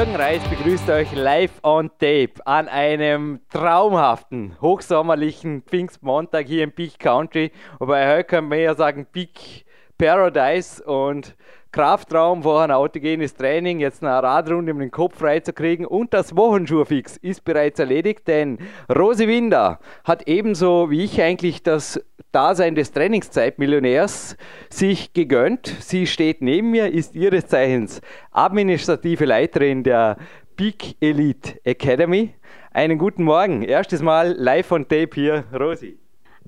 Jürgen Reis begrüßt euch live on tape an einem traumhaften, hochsommerlichen Pfingstmontag hier im Peak Country. Wobei heute können wir ja sagen Peak Paradise und Kraftraum, vorher ein autogenes Training, jetzt eine Radrunde, um den Kopf frei zu kriegen. Und das Wochenschuhfix ist bereits erledigt, denn Rosi Winder hat ebenso wie ich eigentlich das Dasein des Trainingszeitmillionärs sich gegönnt. Sie steht neben mir, ist ihres Zeichens administrative Leiterin der Peak Elite Academy. Einen guten Morgen. Erstes Mal live on tape hier, Rosi.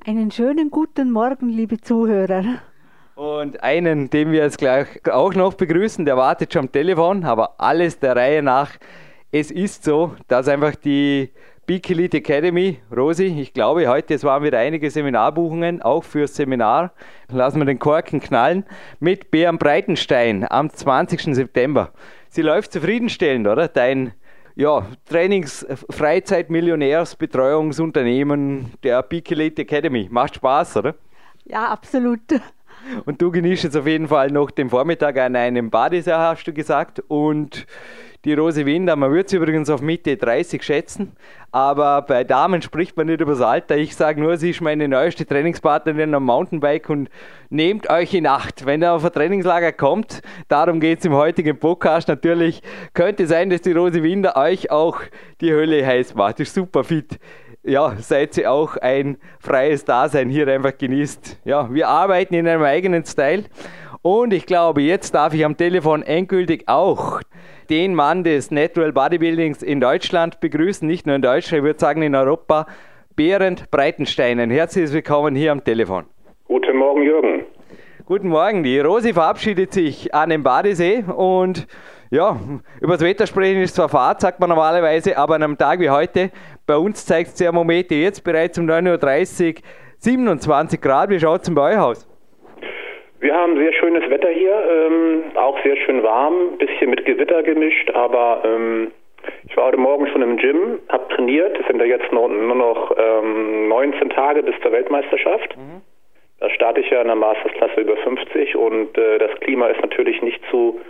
Einen schönen guten Morgen, liebe Zuhörer. Und einen, den wir jetzt gleich auch noch begrüßen, der wartet schon am Telefon, aber alles der Reihe nach. Es ist so, dass einfach die Big Elite Academy, Rosi, ich glaube, heute es waren wieder einige Seminarbuchungen, auch fürs Seminar. Lassen wir den Korken knallen mit Bären Breitenstein am 20. September. Sie läuft zufriedenstellend, oder? Dein ja, Trainings-, Freizeit-, Millionärs-, Betreuungsunternehmen der Big Elite Academy. Macht Spaß, oder? Ja, absolut. Und du genießt jetzt auf jeden Fall noch den Vormittag an einem Badesee, hast du gesagt. Und die Rose Winder, man würde sie übrigens auf Mitte 30 schätzen, aber bei Damen spricht man nicht über das Alter. Ich sage nur, sie ist meine neueste Trainingspartnerin am Mountainbike und nehmt euch in Acht, wenn er auf ein Trainingslager kommt. Darum geht es im heutigen Podcast. Natürlich könnte sein, dass die Rose Winder euch auch die Hölle heiß macht. Ist super fit ja, seid ihr auch ein freies Dasein hier einfach genießt. Ja, wir arbeiten in einem eigenen Style. Und ich glaube, jetzt darf ich am Telefon endgültig auch den Mann des Natural Bodybuildings in Deutschland begrüßen, nicht nur in Deutschland, ich würde sagen in Europa, Berend Breitensteinen. Herzlich willkommen hier am Telefon. Guten Morgen, Jürgen. Guten Morgen. Die Rosi verabschiedet sich an dem Badesee und ja, über das Wetter sprechen ist zwar Fahrt, sagt man normalerweise, aber an einem Tag wie heute, bei uns zeigt es Thermometer jetzt bereits um 9.30 Uhr 27 Grad. Wie schaut es denn bei euch aus? Wir haben sehr schönes Wetter hier, ähm, auch sehr schön warm, bisschen mit Gewitter gemischt, aber ähm, ich war heute Morgen schon im Gym, habe trainiert. Es sind ja jetzt nur, nur noch ähm, 19 Tage bis zur Weltmeisterschaft. Mhm. Da starte ich ja in der Mastersklasse über 50 und äh, das Klima ist natürlich nicht zu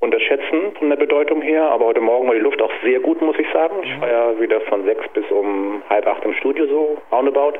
unterschätzen von der Bedeutung her, aber heute Morgen war die Luft auch sehr gut, muss ich sagen. Ich mhm. war ja wieder von sechs bis um halb acht im Studio so roundabout.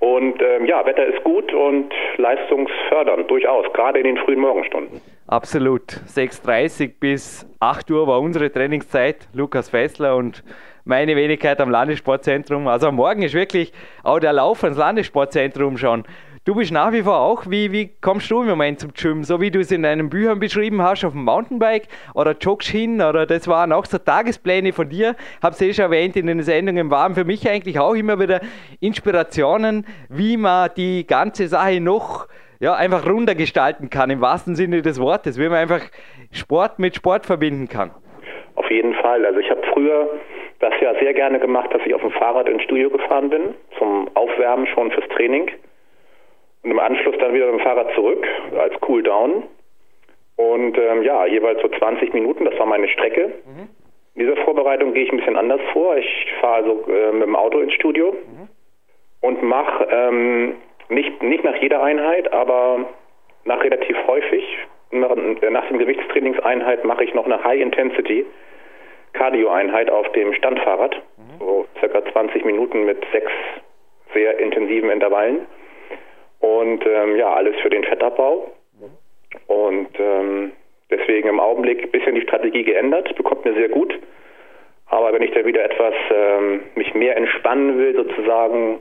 Und ähm, ja, Wetter ist gut und leistungsfördernd, durchaus, gerade in den frühen Morgenstunden. Absolut. 6.30 bis 8 Uhr war unsere Trainingszeit. Lukas Fessler und meine Wenigkeit am Landessportzentrum. Also am Morgen ist wirklich auch der Lauf ans Landessportzentrum schon Du bist nach wie vor auch, wie, wie kommst du im Moment zum Gym? So wie du es in deinen Büchern beschrieben hast, auf dem Mountainbike oder joggst hin oder das waren auch so Tagespläne von dir. Hab's eh schon erwähnt in den Sendungen, waren für mich eigentlich auch immer wieder Inspirationen, wie man die ganze Sache noch ja, einfach runder gestalten kann, im wahrsten Sinne des Wortes, wie man einfach Sport mit Sport verbinden kann. Auf jeden Fall. Also ich habe früher das ja sehr gerne gemacht, dass ich auf dem Fahrrad ins Studio gefahren bin, zum Aufwärmen schon fürs Training und im Anschluss dann wieder mit dem Fahrrad zurück als Cooldown. Und ähm, ja, jeweils so 20 Minuten, das war meine Strecke. Mhm. In dieser Vorbereitung gehe ich ein bisschen anders vor. Ich fahre also äh, mit dem Auto ins Studio mhm. und mache ähm, nicht, nicht nach jeder Einheit, aber nach relativ häufig. Nach, nach dem Gewichtstrainingseinheit mache ich noch eine High-Intensity Cardio-Einheit auf dem Standfahrrad. Mhm. So circa 20 Minuten mit sechs sehr intensiven Intervallen. Und ähm, ja, alles für den Fettabbau. Und ähm, deswegen im Augenblick ein bisschen die Strategie geändert, bekommt mir sehr gut. Aber wenn ich da wieder etwas ähm, mich mehr entspannen will, sozusagen,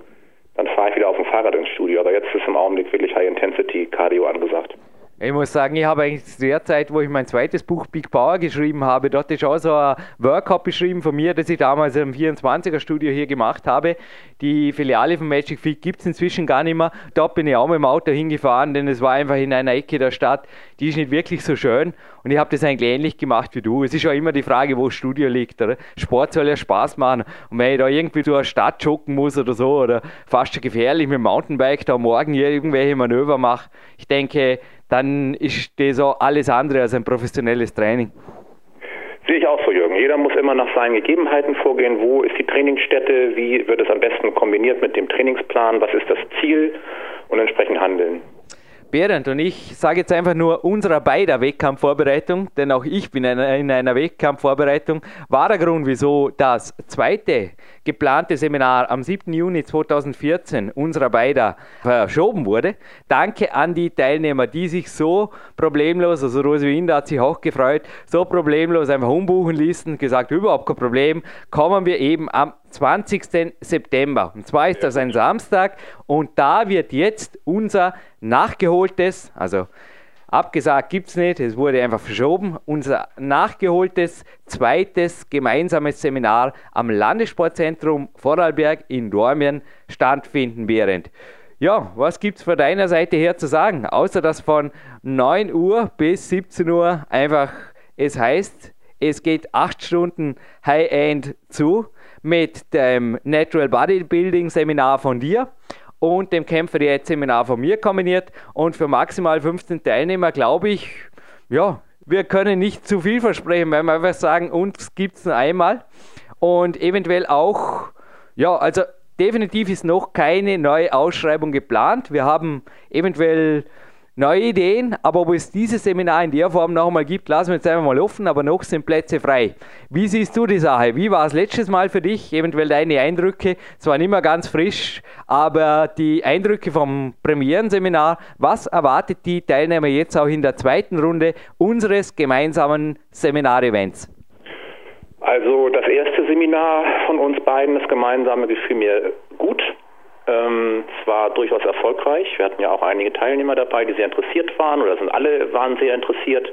dann fahre ich wieder auf dem Fahrrad ins Studio. Aber jetzt ist im Augenblick wirklich High Intensity Cardio angesagt. Ich muss sagen, ich habe eigentlich zu der Zeit, wo ich mein zweites Buch Big Power geschrieben habe, dort ist auch so ein Workup beschrieben von mir, das ich damals im 24er-Studio hier gemacht habe. Die Filiale von Magic Feet gibt es inzwischen gar nicht mehr. Dort bin ich auch mit dem Auto hingefahren, denn es war einfach in einer Ecke der Stadt, die ist nicht wirklich so schön. Und ich habe das eigentlich ähnlich gemacht wie du. Es ist ja immer die Frage, wo das Studio liegt. Oder? Sport soll ja Spaß machen. Und wenn ich da irgendwie durch eine Stadt joggen muss oder so, oder fast schon gefährlich mit dem Mountainbike da morgen hier irgendwelche Manöver mache, ich denke, dann ist das auch alles andere als ein professionelles Training. Sehe ich auch so, Jürgen. Jeder muss immer nach seinen Gegebenheiten vorgehen. Wo ist die Trainingsstätte? Wie wird es am besten kombiniert mit dem Trainingsplan? Was ist das Ziel? Und entsprechend handeln. Berend und ich sage jetzt einfach nur unserer beider Wettkampfvorbereitung, denn auch ich bin in einer Wettkampfvorbereitung, war der Grund, wieso das zweite geplante Seminar am 7. Juni 2014 unserer beider verschoben wurde. Danke an die Teilnehmer, die sich so problemlos, also Rose Winder hat sich auch gefreut, so problemlos einfach umbuchen ließen, gesagt, überhaupt kein Problem, kommen wir eben am 20. September. Und zwar ist das ein Samstag und da wird jetzt unser nachgeholtes, also abgesagt gibt es nicht, es wurde einfach verschoben, unser nachgeholtes zweites gemeinsames Seminar am Landessportzentrum Vorarlberg in Dormien stattfinden während. Ja, was gibt es von deiner Seite her zu sagen? Außer dass von 9 Uhr bis 17 Uhr einfach es heißt, es geht 8 Stunden High-End zu mit dem Natural Bodybuilding Seminar von dir und dem Kämpfer Diät Seminar von mir kombiniert. Und für maximal 15 Teilnehmer glaube ich, ja, wir können nicht zu viel versprechen, weil wir einfach sagen, uns gibt es nur einmal. Und eventuell auch, ja, also definitiv ist noch keine neue Ausschreibung geplant. Wir haben eventuell neue Ideen, aber ob es dieses Seminar in der Form noch einmal gibt, lassen wir jetzt einfach mal offen, aber noch sind Plätze frei. Wie siehst du die Sache? Wie war es letztes Mal für dich? Eventuell deine Eindrücke, zwar nicht mehr ganz frisch, aber die Eindrücke vom Premierenseminar. Was erwartet die Teilnehmer jetzt auch in der zweiten Runde unseres gemeinsamen Seminarevents? Also das erste Seminar von uns beiden, das gemeinsame, gefiel mir gut. Ähm, es war durchaus erfolgreich. Wir hatten ja auch einige Teilnehmer dabei, die sehr interessiert waren oder sind alle waren sehr interessiert.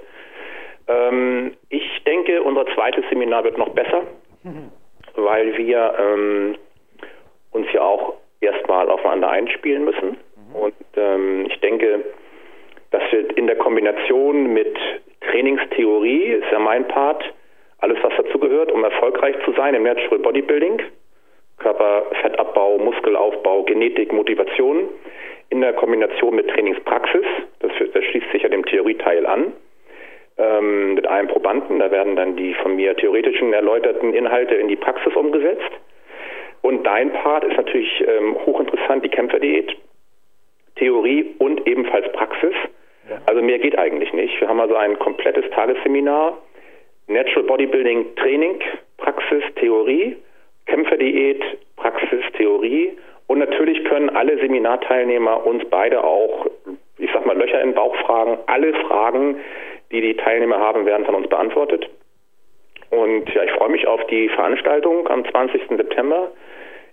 Ähm, ich denke, unser zweites Seminar wird noch besser, mhm. weil wir ähm, uns ja auch erstmal aufeinander einspielen müssen. Mhm. Und ähm, ich denke, dass wir in der Kombination mit Trainingstheorie, ist ja mein Part, alles was dazugehört, um erfolgreich zu sein im Natural Bodybuilding, Körperfettabbau, Muskelaufbau, Genetik, Motivation in der Kombination mit Trainingspraxis. Das, das schließt sich ja dem Theorieteil an. Ähm, mit einem Probanden. Da werden dann die von mir theoretischen erläuterten Inhalte in die Praxis umgesetzt. Und dein Part ist natürlich ähm, hochinteressant, die Kämpferdiät. Theorie und ebenfalls Praxis. Also mehr geht eigentlich nicht. Wir haben also ein komplettes Tagesseminar. Natural Bodybuilding Training, Praxis, Theorie Kämpferdiät, Praxis, Theorie. Und natürlich können alle Seminarteilnehmer uns beide auch, ich sag mal, Löcher im Bauch fragen. Alle Fragen, die die Teilnehmer haben, werden von uns beantwortet. Und ja, ich freue mich auf die Veranstaltung am 20. September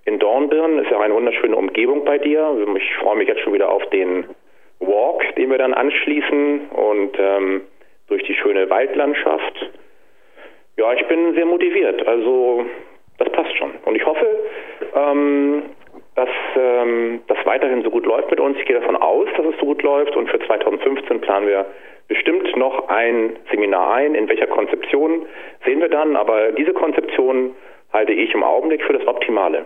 in Dornbirn. Ist ja eine wunderschöne Umgebung bei dir. Ich freue mich jetzt schon wieder auf den Walk, den wir dann anschließen und ähm, durch die schöne Waldlandschaft. Ja, ich bin sehr motiviert. Also das passt schon. Und ich hoffe, ähm, dass ähm, das weiterhin so gut läuft mit uns. Ich gehe davon aus, dass es so gut läuft. Und für 2015 planen wir bestimmt noch ein Seminar ein. In welcher Konzeption sehen wir dann. Aber diese Konzeption halte ich im Augenblick für das Optimale.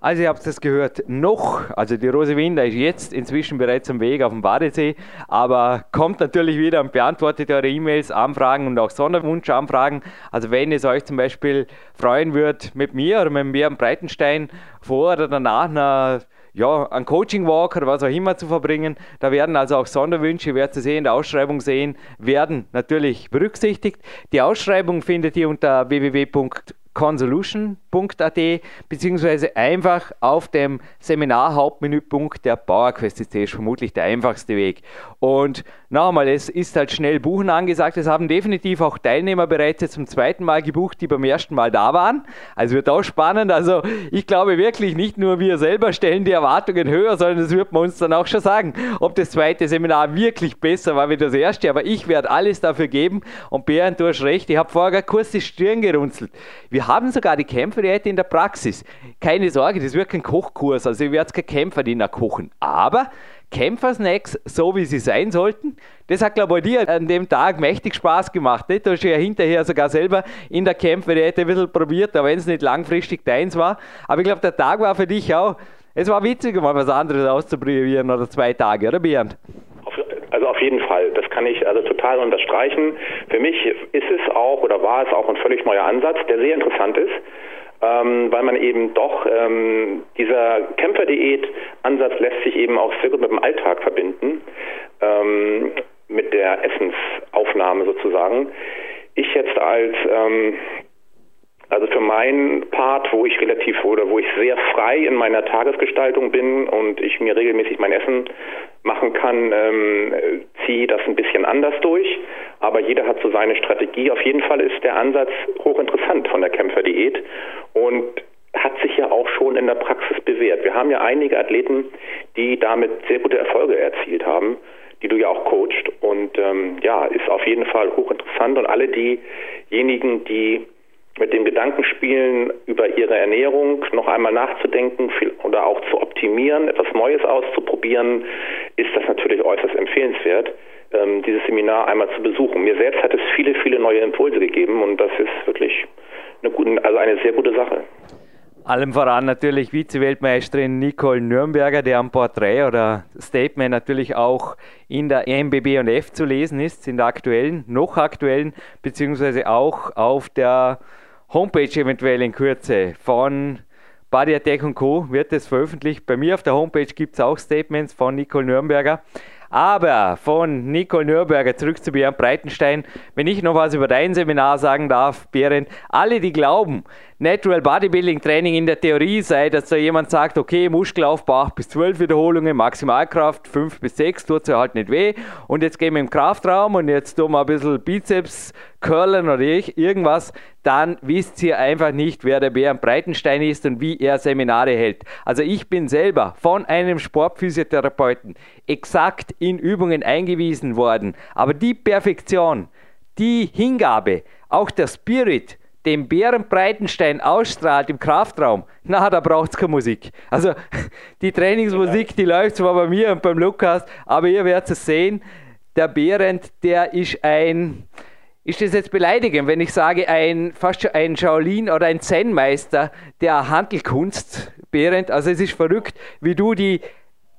Also ihr habt es gehört, noch, also die Rose Winder ist jetzt inzwischen bereits am Weg auf dem Badesee, aber kommt natürlich wieder und beantwortet eure E-Mails, Anfragen und auch Sonderwunschanfragen. Also wenn es euch zum Beispiel freuen wird, mit mir oder mit Björn Breitenstein vor oder danach eine ja, einen Coaching Walk oder was auch immer zu verbringen. Da werden also auch Sonderwünsche, werdet ihr sehen, in der Ausschreibung sehen, werden natürlich berücksichtigt. Die Ausschreibung findet ihr unter www consolution.at beziehungsweise einfach auf dem Seminar-Hauptmenüpunkt der PowerQuest ist vermutlich der einfachste Weg. Und noch einmal, es ist halt schnell Buchen angesagt. Es haben definitiv auch Teilnehmer bereits zum zweiten Mal gebucht, die beim ersten Mal da waren. Also wird auch spannend. Also ich glaube wirklich, nicht nur wir selber stellen die Erwartungen höher, sondern das wird man uns dann auch schon sagen, ob das zweite Seminar wirklich besser war wie das erste. Aber ich werde alles dafür geben. Und Bernd, du hast recht, ich habe vorher kurz die Stirn gerunzelt. Wir haben sogar die Kämpferdiät in der Praxis. Keine Sorge, das wird kein Kochkurs. Also ich werde keine Kämpferdiener kochen. Aber Kämpfersnacks, so wie sie sein sollten. Das hat, glaube ich, dir an dem Tag mächtig Spaß gemacht. Nicht? Du hast ja hinterher sogar selber in der Kämpferdiät ein bisschen probiert, auch wenn es nicht langfristig deins war. Aber ich glaube, der Tag war für dich auch, es war witzig, mal was anderes auszuprobieren oder zwei Tage, oder Bernd? Also auf jeden Fall, das kann ich also total unterstreichen. Für mich ist es auch oder war es auch ein völlig neuer Ansatz, der sehr interessant ist ähm, weil man eben doch ähm, dieser Kämpferdiät-Ansatz lässt sich eben auch sehr gut mit dem Alltag verbinden, ähm, mit der Essensaufnahme sozusagen. Ich jetzt als ähm, also für meinen Part, wo ich relativ oder wo ich sehr frei in meiner Tagesgestaltung bin und ich mir regelmäßig mein Essen machen kann, ähm, ziehe das ein bisschen anders durch. Aber jeder hat so seine Strategie. Auf jeden Fall ist der Ansatz hochinteressant von der Kämpferdiät und hat sich ja auch schon in der Praxis bewährt. Wir haben ja einige Athleten, die damit sehr gute Erfolge erzielt haben, die du ja auch coachst. Und ähm, ja, ist auf jeden Fall hochinteressant. Und alle diejenigen, die mit dem Gedanken spielen, über ihre Ernährung noch einmal nachzudenken oder auch zu optimieren, etwas Neues auszuprobieren, ist das natürlich äußerst empfehlenswert, ähm, dieses Seminar einmal zu besuchen. Mir selbst hat es viele, viele neue Impulse gegeben und das ist wirklich eine, gute, also eine sehr gute Sache. Allem voran natürlich Vize-Weltmeisterin Nicole Nürnberger, deren Porträt oder Statement natürlich auch in der MBB und F zu lesen ist, in der aktuellen, noch aktuellen, beziehungsweise auch auf der Homepage eventuell in Kürze von Body Attack Co. wird es veröffentlicht. Bei mir auf der Homepage gibt es auch Statements von Nicole Nürnberger. Aber von Nicole Nürnberger zurück zu Bernd Breitenstein. Wenn ich noch was über dein Seminar sagen darf, Berend, alle, die glauben, Natural Bodybuilding Training in der Theorie sei, dass da jemand sagt, okay, Muskelaufbau 8 bis 12 Wiederholungen, Maximalkraft 5 bis 6, tut es ja halt nicht weh. Und jetzt gehen wir im Kraftraum und jetzt tun wir ein bisschen Bizeps curlen oder irgendwas, dann wisst ihr einfach nicht, wer der Bären Breitenstein ist und wie er Seminare hält. Also ich bin selber von einem Sportphysiotherapeuten exakt in Übungen eingewiesen worden. Aber die Perfektion, die Hingabe, auch der Spirit, den Bären Breitenstein ausstrahlt im Kraftraum, na, da braucht es keine Musik. Also die Trainingsmusik, die läuft zwar bei mir und beim Lukas, aber ihr werdet es sehen, der Behrend, der ist ein, ist das jetzt beleidigend, wenn ich sage, ein, fast schon ein Shaolin oder ein Zen-Meister der Handelkunst, Behrend, also es ist verrückt, wie du die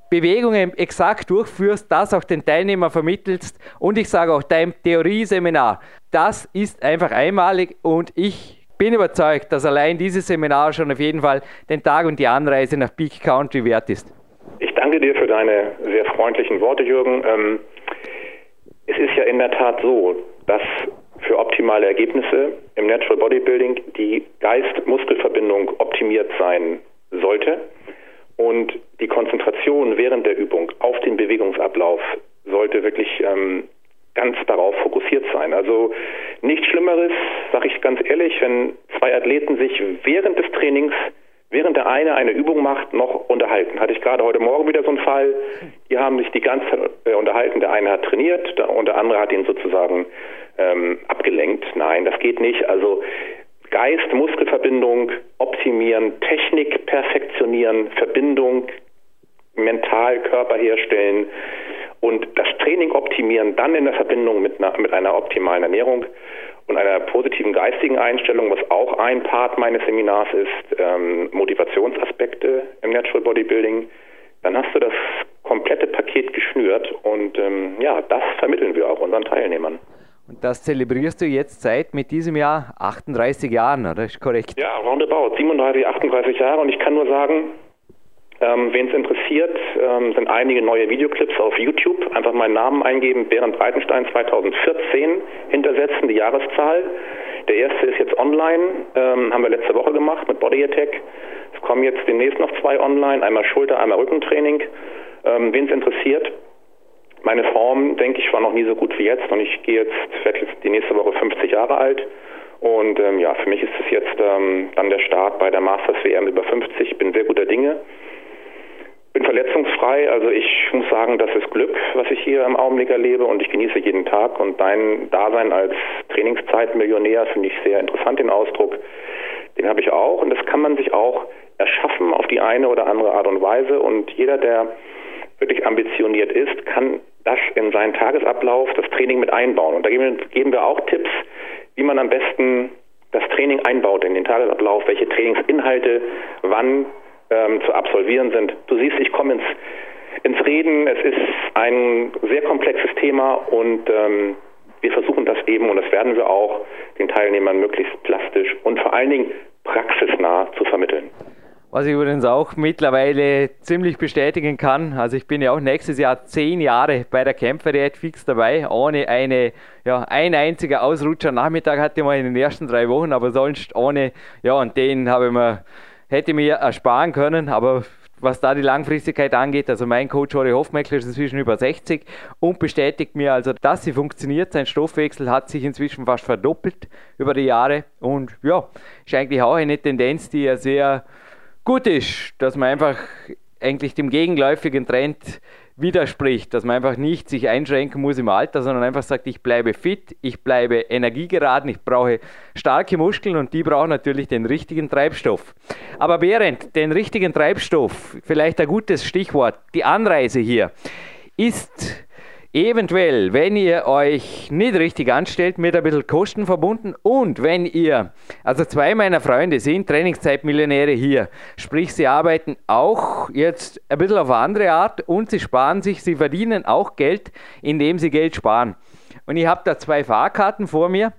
Bewegungen exakt durchführst, das auch den Teilnehmern vermittelst und ich sage auch dein Theorieseminar, das ist einfach einmalig und ich bin überzeugt, dass allein dieses Seminar schon auf jeden Fall den Tag und die Anreise nach Peak Country wert ist. Ich danke dir für deine sehr freundlichen Worte, Jürgen. Ähm, es ist ja in der Tat so, dass für optimale Ergebnisse im Natural Bodybuilding die Geist-Muskelverbindung optimiert sein sollte. Und die Konzentration während der Übung auf den Bewegungsablauf sollte wirklich ähm, ganz darauf fokussiert sein. Also nichts Schlimmeres, sage ich ganz ehrlich, wenn zwei Athleten sich während des Trainings, während der eine eine Übung macht, noch unterhalten. Hatte ich gerade heute Morgen wieder so einen Fall. Die haben sich die ganze Zeit äh, unterhalten. Der eine hat trainiert und der andere hat ihn sozusagen ähm, abgelenkt. Nein, das geht nicht. Also Geist-Muskelverbindung optimieren, Technik perfektionieren, Verbindung mental Körper herstellen und das Training optimieren, dann in der Verbindung mit einer, mit einer optimalen Ernährung und einer positiven geistigen Einstellung, was auch ein Part meines Seminars ist, ähm, Motivationsaspekte im Natural Bodybuilding, dann hast du das komplette Paket geschnürt und ähm, ja, das vermitteln wir auch unseren Teilnehmern. Und das zelebrierst du jetzt seit mit diesem Jahr 38 Jahren, oder? Ist korrekt? Ja, roundabout. 37, 38 Jahre. Und ich kann nur sagen, ähm, Wen es interessiert, ähm, sind einige neue Videoclips auf YouTube. Einfach meinen Namen eingeben, Berend Breitenstein 2014 hintersetzen, die Jahreszahl. Der erste ist jetzt online, ähm, haben wir letzte Woche gemacht mit Body Attack. Es kommen jetzt demnächst noch zwei online, einmal Schulter, einmal Rückentraining. Ähm, Wen es interessiert, Meine Form, denke ich, war noch nie so gut wie jetzt und ich gehe jetzt, werde jetzt die nächste Woche 50 Jahre alt. Und ähm, ja, für mich ist es jetzt ähm, dann der Start bei der Masters WM über 50. Ich bin sehr guter Dinge. Bin verletzungsfrei, also ich muss sagen, das ist Glück, was ich hier im Augenblick erlebe und ich genieße jeden Tag. Und dein Dasein als Trainingszeitmillionär finde ich sehr interessant, den Ausdruck. Den habe ich auch und das kann man sich auch erschaffen auf die eine oder andere Art und Weise. Und jeder, der wirklich ambitioniert ist, kann das in seinen Tagesablauf, das Training mit einbauen. Und da geben wir auch Tipps, wie man am besten das Training einbaut in den Tagesablauf, welche Trainingsinhalte wann ähm, zu absolvieren sind. Du siehst, ich komme ins, ins Reden. Es ist ein sehr komplexes Thema und ähm, wir versuchen das eben und das werden wir auch den Teilnehmern möglichst plastisch und vor allen Dingen praxisnah zu vermitteln. Was ich übrigens auch mittlerweile ziemlich bestätigen kann. Also ich bin ja auch nächstes Jahr zehn Jahre bei der Kämpferdiät fix dabei, ohne eine, ja, ein einziger Ausrutscher Nachmittag hatte ich mal in den ersten drei Wochen, aber sonst ohne, ja, und den habe ich mir, hätte mir ersparen können, aber was da die Langfristigkeit angeht, also mein Coach Ori Hofmeckler ist inzwischen über 60 und bestätigt mir also, dass sie funktioniert. Sein Stoffwechsel hat sich inzwischen fast verdoppelt über die Jahre und ja, ist eigentlich auch eine Tendenz, die er sehr gut ist, dass man einfach eigentlich dem gegenläufigen Trend widerspricht, dass man einfach nicht sich einschränken muss im Alter, sondern einfach sagt, ich bleibe fit, ich bleibe energiegeraden, ich brauche starke Muskeln und die brauchen natürlich den richtigen Treibstoff. Aber während den richtigen Treibstoff, vielleicht ein gutes Stichwort, die Anreise hier, ist eventuell, wenn ihr euch nicht richtig anstellt, mit ein bisschen Kosten verbunden und wenn ihr, also zwei meiner Freunde sind Trainingszeitmillionäre hier, sprich sie arbeiten auch jetzt ein bisschen auf eine andere Art und sie sparen sich, sie verdienen auch Geld, indem sie Geld sparen. Und ich habe da zwei Fahrkarten vor mir.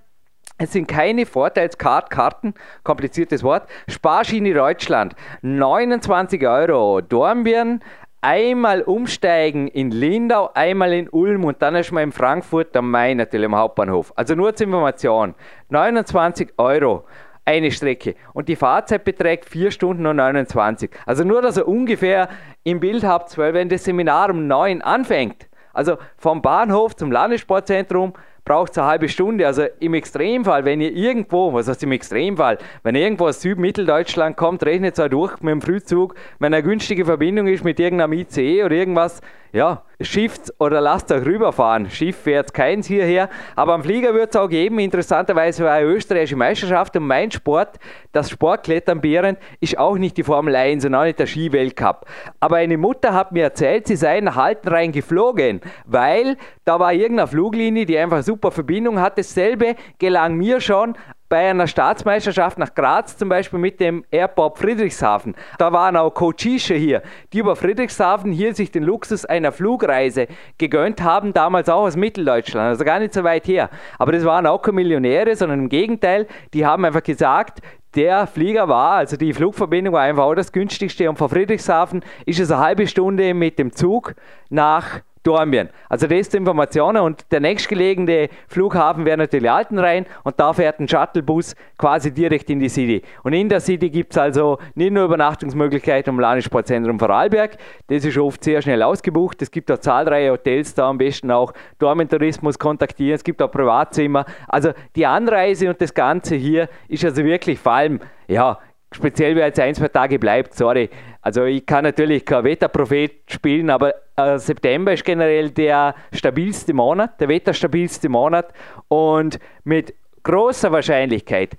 Es sind keine Vorteilskarten, kompliziertes Wort. Sparschiene Deutschland, 29 Euro. Dornbirn, einmal umsteigen in Lindau, einmal in Ulm und dann ist man in Frankfurt am Main natürlich am Hauptbahnhof. Also nur zur Information, 29 Euro eine Strecke und die Fahrzeit beträgt 4 Stunden und 29. Also nur, dass ihr ungefähr im Bild habt, weil wenn das Seminar um 9 anfängt, also vom Bahnhof zum Landessportzentrum, braucht es eine halbe Stunde. Also im Extremfall, wenn ihr irgendwo, was heißt im Extremfall, wenn ihr irgendwo aus Südmitteldeutschland kommt, rechnet es auch durch mit dem Frühzug, wenn eine günstige Verbindung ist mit irgendeinem ICE oder irgendwas, ja, schifft oder lasst euch rüberfahren. Schiff fährt keins hierher, aber am Flieger wird es auch geben. Interessanterweise war eine österreichische Meisterschaft und mein Sport, das Sportklettern Behrend, ist auch nicht die Formel 1 und auch nicht der Skiweltcup. Aber eine Mutter hat mir erzählt, sie sei nach Haltenrein geflogen, weil da war irgendeine Fluglinie, die einfach super Verbindung hat. Dasselbe gelang mir schon bei einer Staatsmeisterschaft nach Graz zum Beispiel mit dem Airport Friedrichshafen. Da waren auch Coachische hier, die über Friedrichshafen hier sich den Luxus einer Flugreise gegönnt haben, damals auch aus Mitteldeutschland, also gar nicht so weit her. Aber das waren auch keine Millionäre, sondern im Gegenteil, die haben einfach gesagt, der Flieger war, also die Flugverbindung war einfach auch das günstigste und von Friedrichshafen ist es eine halbe Stunde mit dem Zug nach Dornbirn. Also das ist die Informationen und der nächstgelegene Flughafen wäre natürlich Altenrhein und da fährt ein Shuttlebus quasi direkt in die City. Und in der City gibt es also nicht nur Übernachtungsmöglichkeiten im Landessportzentrum Vorarlberg, das ist oft sehr schnell ausgebucht. Es gibt auch zahlreiche Hotels da, am besten auch Dormentourismus kontaktieren, es gibt auch Privatzimmer. Also die Anreise und das Ganze hier ist also wirklich vor allem, ja, speziell wer jetzt ein, zwei Tage bleibt, sorry. Also ich kann natürlich kein Wetterprophet spielen, aber äh, September ist generell der stabilste Monat, der wetterstabilste Monat. Und mit großer Wahrscheinlichkeit,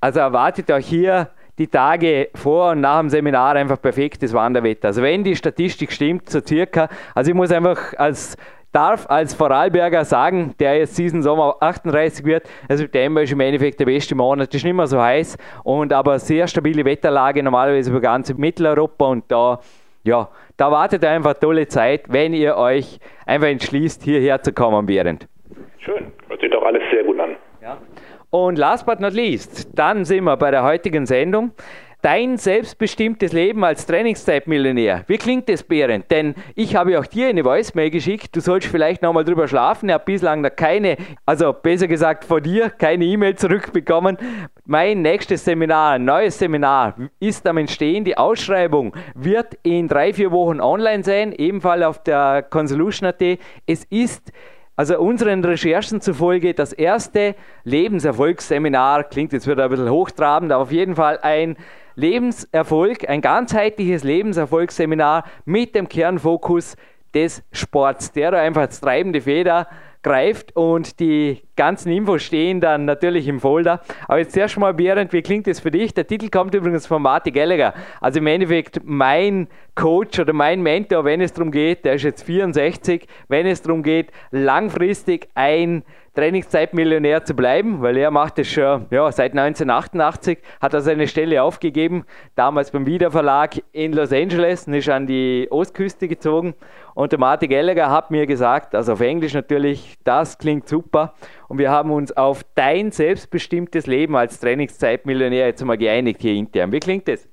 also erwartet euch hier die Tage vor und nach dem Seminar einfach perfektes Wanderwetter. Also wenn die Statistik stimmt, so circa, also ich muss einfach als darf als Vorarlberger sagen, der jetzt diesen Sommer 38 wird, also September ist im Endeffekt der beste Monat, ist nicht mehr so heiß und aber sehr stabile Wetterlage normalerweise über ganz Mitteleuropa und da ja, da wartet einfach tolle Zeit, wenn ihr euch einfach entschließt, hierher zu kommen während. Schön, das sieht doch alles sehr gut an. Ja. Und last but not least, dann sind wir bei der heutigen Sendung. Dein selbstbestimmtes Leben als Trainingszeitmillionär. Wie klingt das, Behrend? Denn ich habe auch dir eine Voicemail geschickt. Du sollst vielleicht nochmal drüber schlafen. Ich habe bislang noch keine, also besser gesagt von dir, keine E-Mail zurückbekommen. Mein nächstes Seminar, neues Seminar, ist am Entstehen. Die Ausschreibung wird in drei, vier Wochen online sein, ebenfalls auf der Consolution.at. Es ist also unseren Recherchen zufolge das erste Lebenserfolgsseminar, klingt jetzt wieder ein bisschen hochtrabend, aber auf jeden Fall ein Lebenserfolg, ein ganzheitliches Lebenserfolgsseminar mit dem Kernfokus des Sports, der da einfach als treibende Feder greift und die ganzen Infos stehen dann natürlich im Folder. Aber jetzt erst mal, Berend, wie klingt das für dich? Der Titel kommt übrigens von Marty Gallagher. Also im Endeffekt mein Coach oder mein Mentor, wenn es darum geht, der ist jetzt 64, wenn es darum geht, langfristig ein Trainingszeitmillionär zu bleiben, weil er macht es schon ja, seit 1988, hat er seine Stelle aufgegeben, damals beim Wiederverlag in Los Angeles und ist an die Ostküste gezogen. Und der Martin Gallagher hat mir gesagt, also auf Englisch natürlich, das klingt super. Und wir haben uns auf dein selbstbestimmtes Leben als Trainingszeitmillionär jetzt mal geeinigt hier intern. Wie klingt das?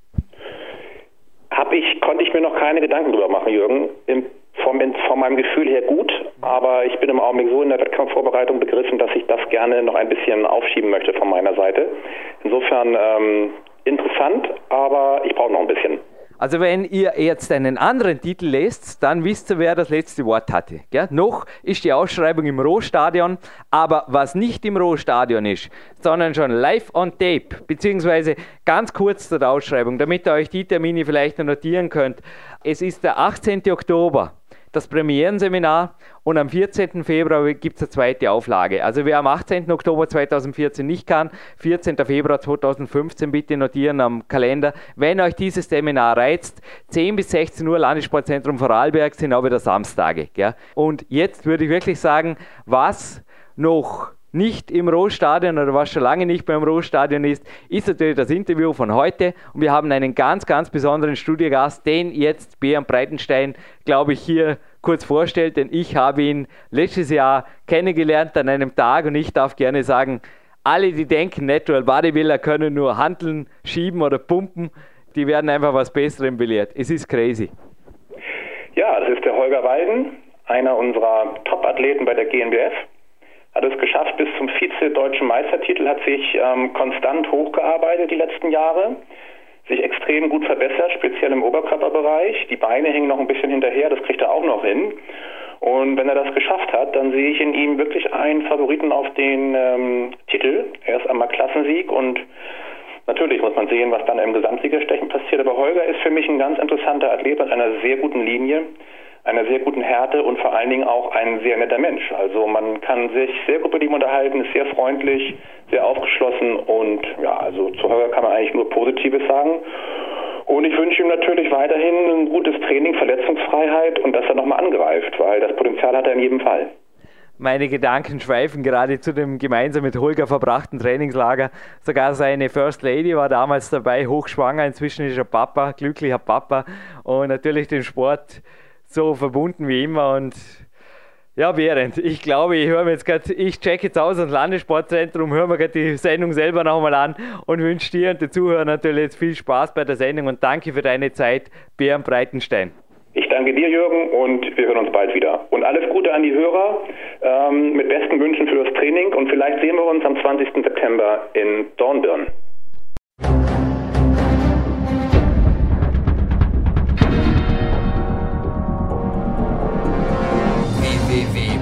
Hab ich, konnte ich mir noch keine Gedanken drüber machen, Jürgen. Im von, von meinem Gefühl her gut, aber ich bin im Augenblick so in der Wettkampfvorbereitung begriffen, dass ich das gerne noch ein bisschen aufschieben möchte von meiner Seite. Insofern ähm, interessant, aber ich brauche noch ein bisschen. Also wenn ihr jetzt einen anderen Titel lest, dann wisst ihr, wer das letzte Wort hatte. Gell? Noch ist die Ausschreibung im Rohstadion, aber was nicht im Rohstadion ist, sondern schon live on tape, beziehungsweise ganz kurz zur Ausschreibung, damit ihr euch die Termine vielleicht notieren könnt. Es ist der 18. Oktober das Premierenseminar und am 14. Februar gibt es eine zweite Auflage. Also wer am 18. Oktober 2014 nicht kann, 14. Februar 2015 bitte notieren am Kalender. Wenn euch dieses Seminar reizt, 10 bis 16 Uhr Landessportzentrum Vorarlberg sind auch wieder Samstage. Gell? Und jetzt würde ich wirklich sagen, was noch nicht im Rohstadion oder was schon lange nicht beim Rohstadion ist, ist natürlich das Interview von heute. Und wir haben einen ganz, ganz besonderen Studiogast, den jetzt Björn Breitenstein, glaube ich, hier kurz vorstellt, denn ich habe ihn letztes Jahr kennengelernt an einem Tag und ich darf gerne sagen, alle, die denken, Natural Bodybuilder können nur handeln, schieben oder pumpen, die werden einfach was Besserem belehrt. Es ist crazy. Ja, das ist der Holger Walden, einer unserer Top-Athleten bei der GNBF hat es geschafft bis zum Vize-Deutschen Meistertitel, hat sich ähm, konstant hochgearbeitet die letzten Jahre, sich extrem gut verbessert, speziell im Oberkörperbereich. Die Beine hängen noch ein bisschen hinterher, das kriegt er auch noch hin. Und wenn er das geschafft hat, dann sehe ich in ihm wirklich einen Favoriten auf den ähm, Titel. Erst einmal Klassensieg und natürlich muss man sehen, was dann im Gesamtsiegerstechen passiert. Aber Holger ist für mich ein ganz interessanter Athlet mit einer sehr guten Linie einer sehr guten Härte und vor allen Dingen auch ein sehr netter Mensch. Also man kann sich sehr gut mit ihm unterhalten, ist sehr freundlich, sehr aufgeschlossen und ja, also zu Holger kann man eigentlich nur Positives sagen. Und ich wünsche ihm natürlich weiterhin ein gutes Training, Verletzungsfreiheit und dass er nochmal angreift, weil das Potenzial hat er in jedem Fall. Meine Gedanken schweifen gerade zu dem gemeinsam mit Holger verbrachten Trainingslager. Sogar seine First Lady war damals dabei, hochschwanger. Inzwischen ist er Papa, glücklicher Papa. Und natürlich den Sport so verbunden wie immer und ja, Behrend, ich glaube, ich höre mir jetzt gerade, ich check jetzt aus ans Landessportzentrum, höre mir gerade die Sendung selber nochmal an und wünsche dir und den Zuhörern natürlich jetzt viel Spaß bei der Sendung und danke für deine Zeit, Bernd Breitenstein. Ich danke dir, Jürgen, und wir hören uns bald wieder. Und alles Gute an die Hörer ähm, mit besten Wünschen für das Training und vielleicht sehen wir uns am 20. September in Dornbirn.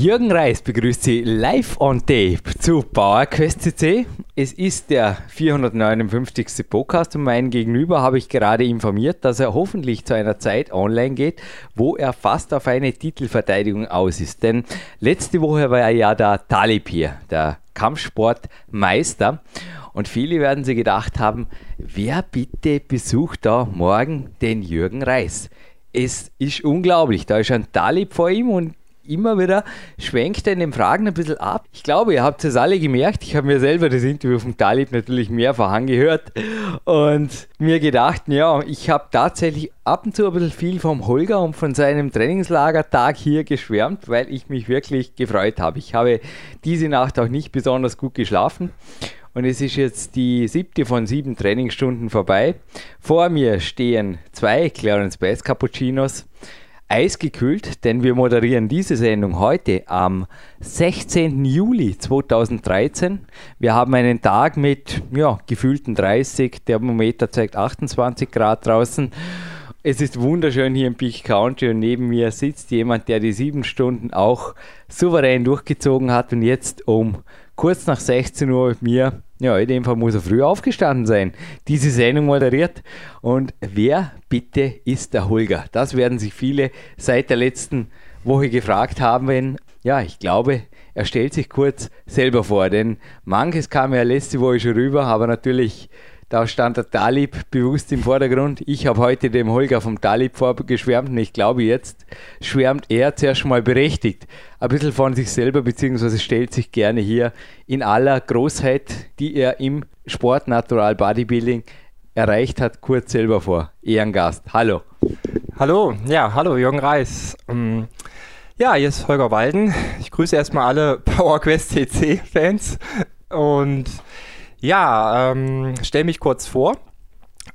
Jürgen Reis begrüßt Sie live on tape zu PowerQuest CC. Es ist der 459. Podcast und mein Gegenüber habe ich gerade informiert, dass er hoffentlich zu einer Zeit online geht, wo er fast auf eine Titelverteidigung aus ist. Denn letzte Woche war er ja der Talib hier, der Kampfsportmeister. Und viele werden sich gedacht haben, wer bitte besucht da morgen den Jürgen Reis? Es ist unglaublich, da ist ein Talib vor ihm und immer wieder schwenkt er in den Fragen ein bisschen ab. Ich glaube, ihr habt es alle gemerkt. Ich habe mir selber das Interview von Talib natürlich mehrfach angehört und mir gedacht, ja, ich habe tatsächlich ab und zu ein bisschen viel vom Holger und von seinem Trainingslagertag hier geschwärmt, weil ich mich wirklich gefreut habe. Ich habe diese Nacht auch nicht besonders gut geschlafen. Und es ist jetzt die siebte von sieben Trainingsstunden vorbei. Vor mir stehen zwei Clarence Bass Cappuccinos eisgekühlt, denn wir moderieren diese Sendung heute am 16. Juli 2013. Wir haben einen Tag mit ja, gefühlten 30, Thermometer zeigt 28 Grad draußen. Es ist wunderschön hier im Peak County und neben mir sitzt jemand, der die sieben Stunden auch souverän durchgezogen hat und jetzt um kurz nach 16 Uhr mit mir ja, in dem Fall muss er früh aufgestanden sein. Diese Sendung moderiert. Und wer bitte ist der Holger? Das werden sich viele seit der letzten Woche gefragt haben. Wenn, ja, ich glaube, er stellt sich kurz selber vor. Denn manches kam ja letzte Woche schon rüber, aber natürlich da stand der Talib bewusst im Vordergrund. Ich habe heute dem Holger vom Talib vorgeschwärmt und ich glaube, jetzt schwärmt er zuerst mal berechtigt ein bisschen von sich selber, beziehungsweise stellt sich gerne hier in aller Großheit, die er im Sport Natural Bodybuilding erreicht hat, kurz selber vor. Ehrengast. Hallo. Hallo, ja, hallo, Jürgen Reis. Ähm, ja, hier ist Holger Walden. Ich grüße erstmal alle PowerQuest TC-Fans und ja, ähm, stell mich kurz vor.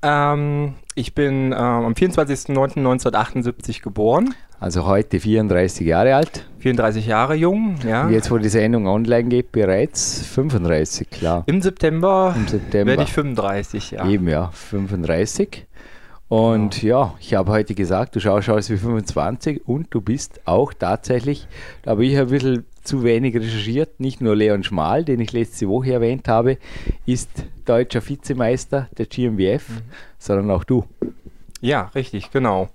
Ähm, ich bin ähm, am 24.09.1978 geboren. Also heute 34 Jahre alt. 34 Jahre jung, ja. Und jetzt, wo die Sendung online geht, bereits 35, klar. Im September, Im September. werde ich 35, ja. Eben, ja, 35. Und genau. ja, ich habe heute gesagt, du schaust aus wie 25 und du bist auch tatsächlich, da habe ich ein bisschen zu wenig recherchiert. Nicht nur Leon Schmal, den ich letzte Woche erwähnt habe, ist deutscher Vizemeister der GmbF, mhm. sondern auch du. Ja, richtig, genau.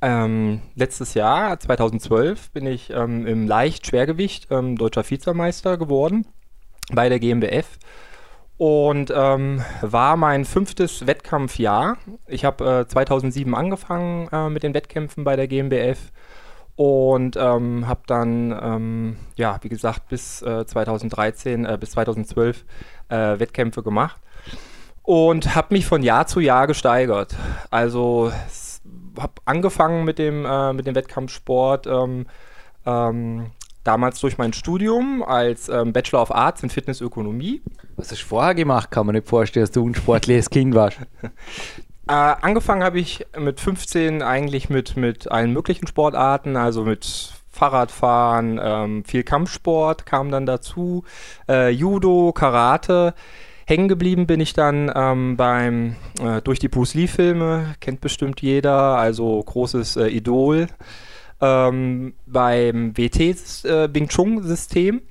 Ähm, letztes Jahr, 2012, bin ich ähm, im Leicht-Schwergewicht ähm, deutscher Vizemeister geworden bei der GmbF und ähm, war mein fünftes Wettkampfjahr. Ich habe äh, 2007 angefangen äh, mit den Wettkämpfen bei der GmbF und ähm, habe dann, ähm, ja, wie gesagt, bis äh, 2013, äh, bis 2012 äh, Wettkämpfe gemacht und habe mich von Jahr zu Jahr gesteigert. Also habe angefangen mit dem, äh, mit dem Wettkampfsport. Ähm, ähm, damals durch mein Studium als ähm, Bachelor of Arts in Fitnessökonomie. Was hast du vorher gemacht? Kann man nicht vorstellen, dass du ein sportliches Kind warst. Äh, angefangen habe ich mit 15 eigentlich mit, mit allen möglichen Sportarten, also mit Fahrradfahren, ähm, viel Kampfsport kam dann dazu, äh, Judo, Karate. Hängen geblieben bin ich dann ähm, beim äh, durch die Bruce Lee-Filme, kennt bestimmt jeder, also großes äh, Idol. Ähm, beim WT äh, Bing Chung-System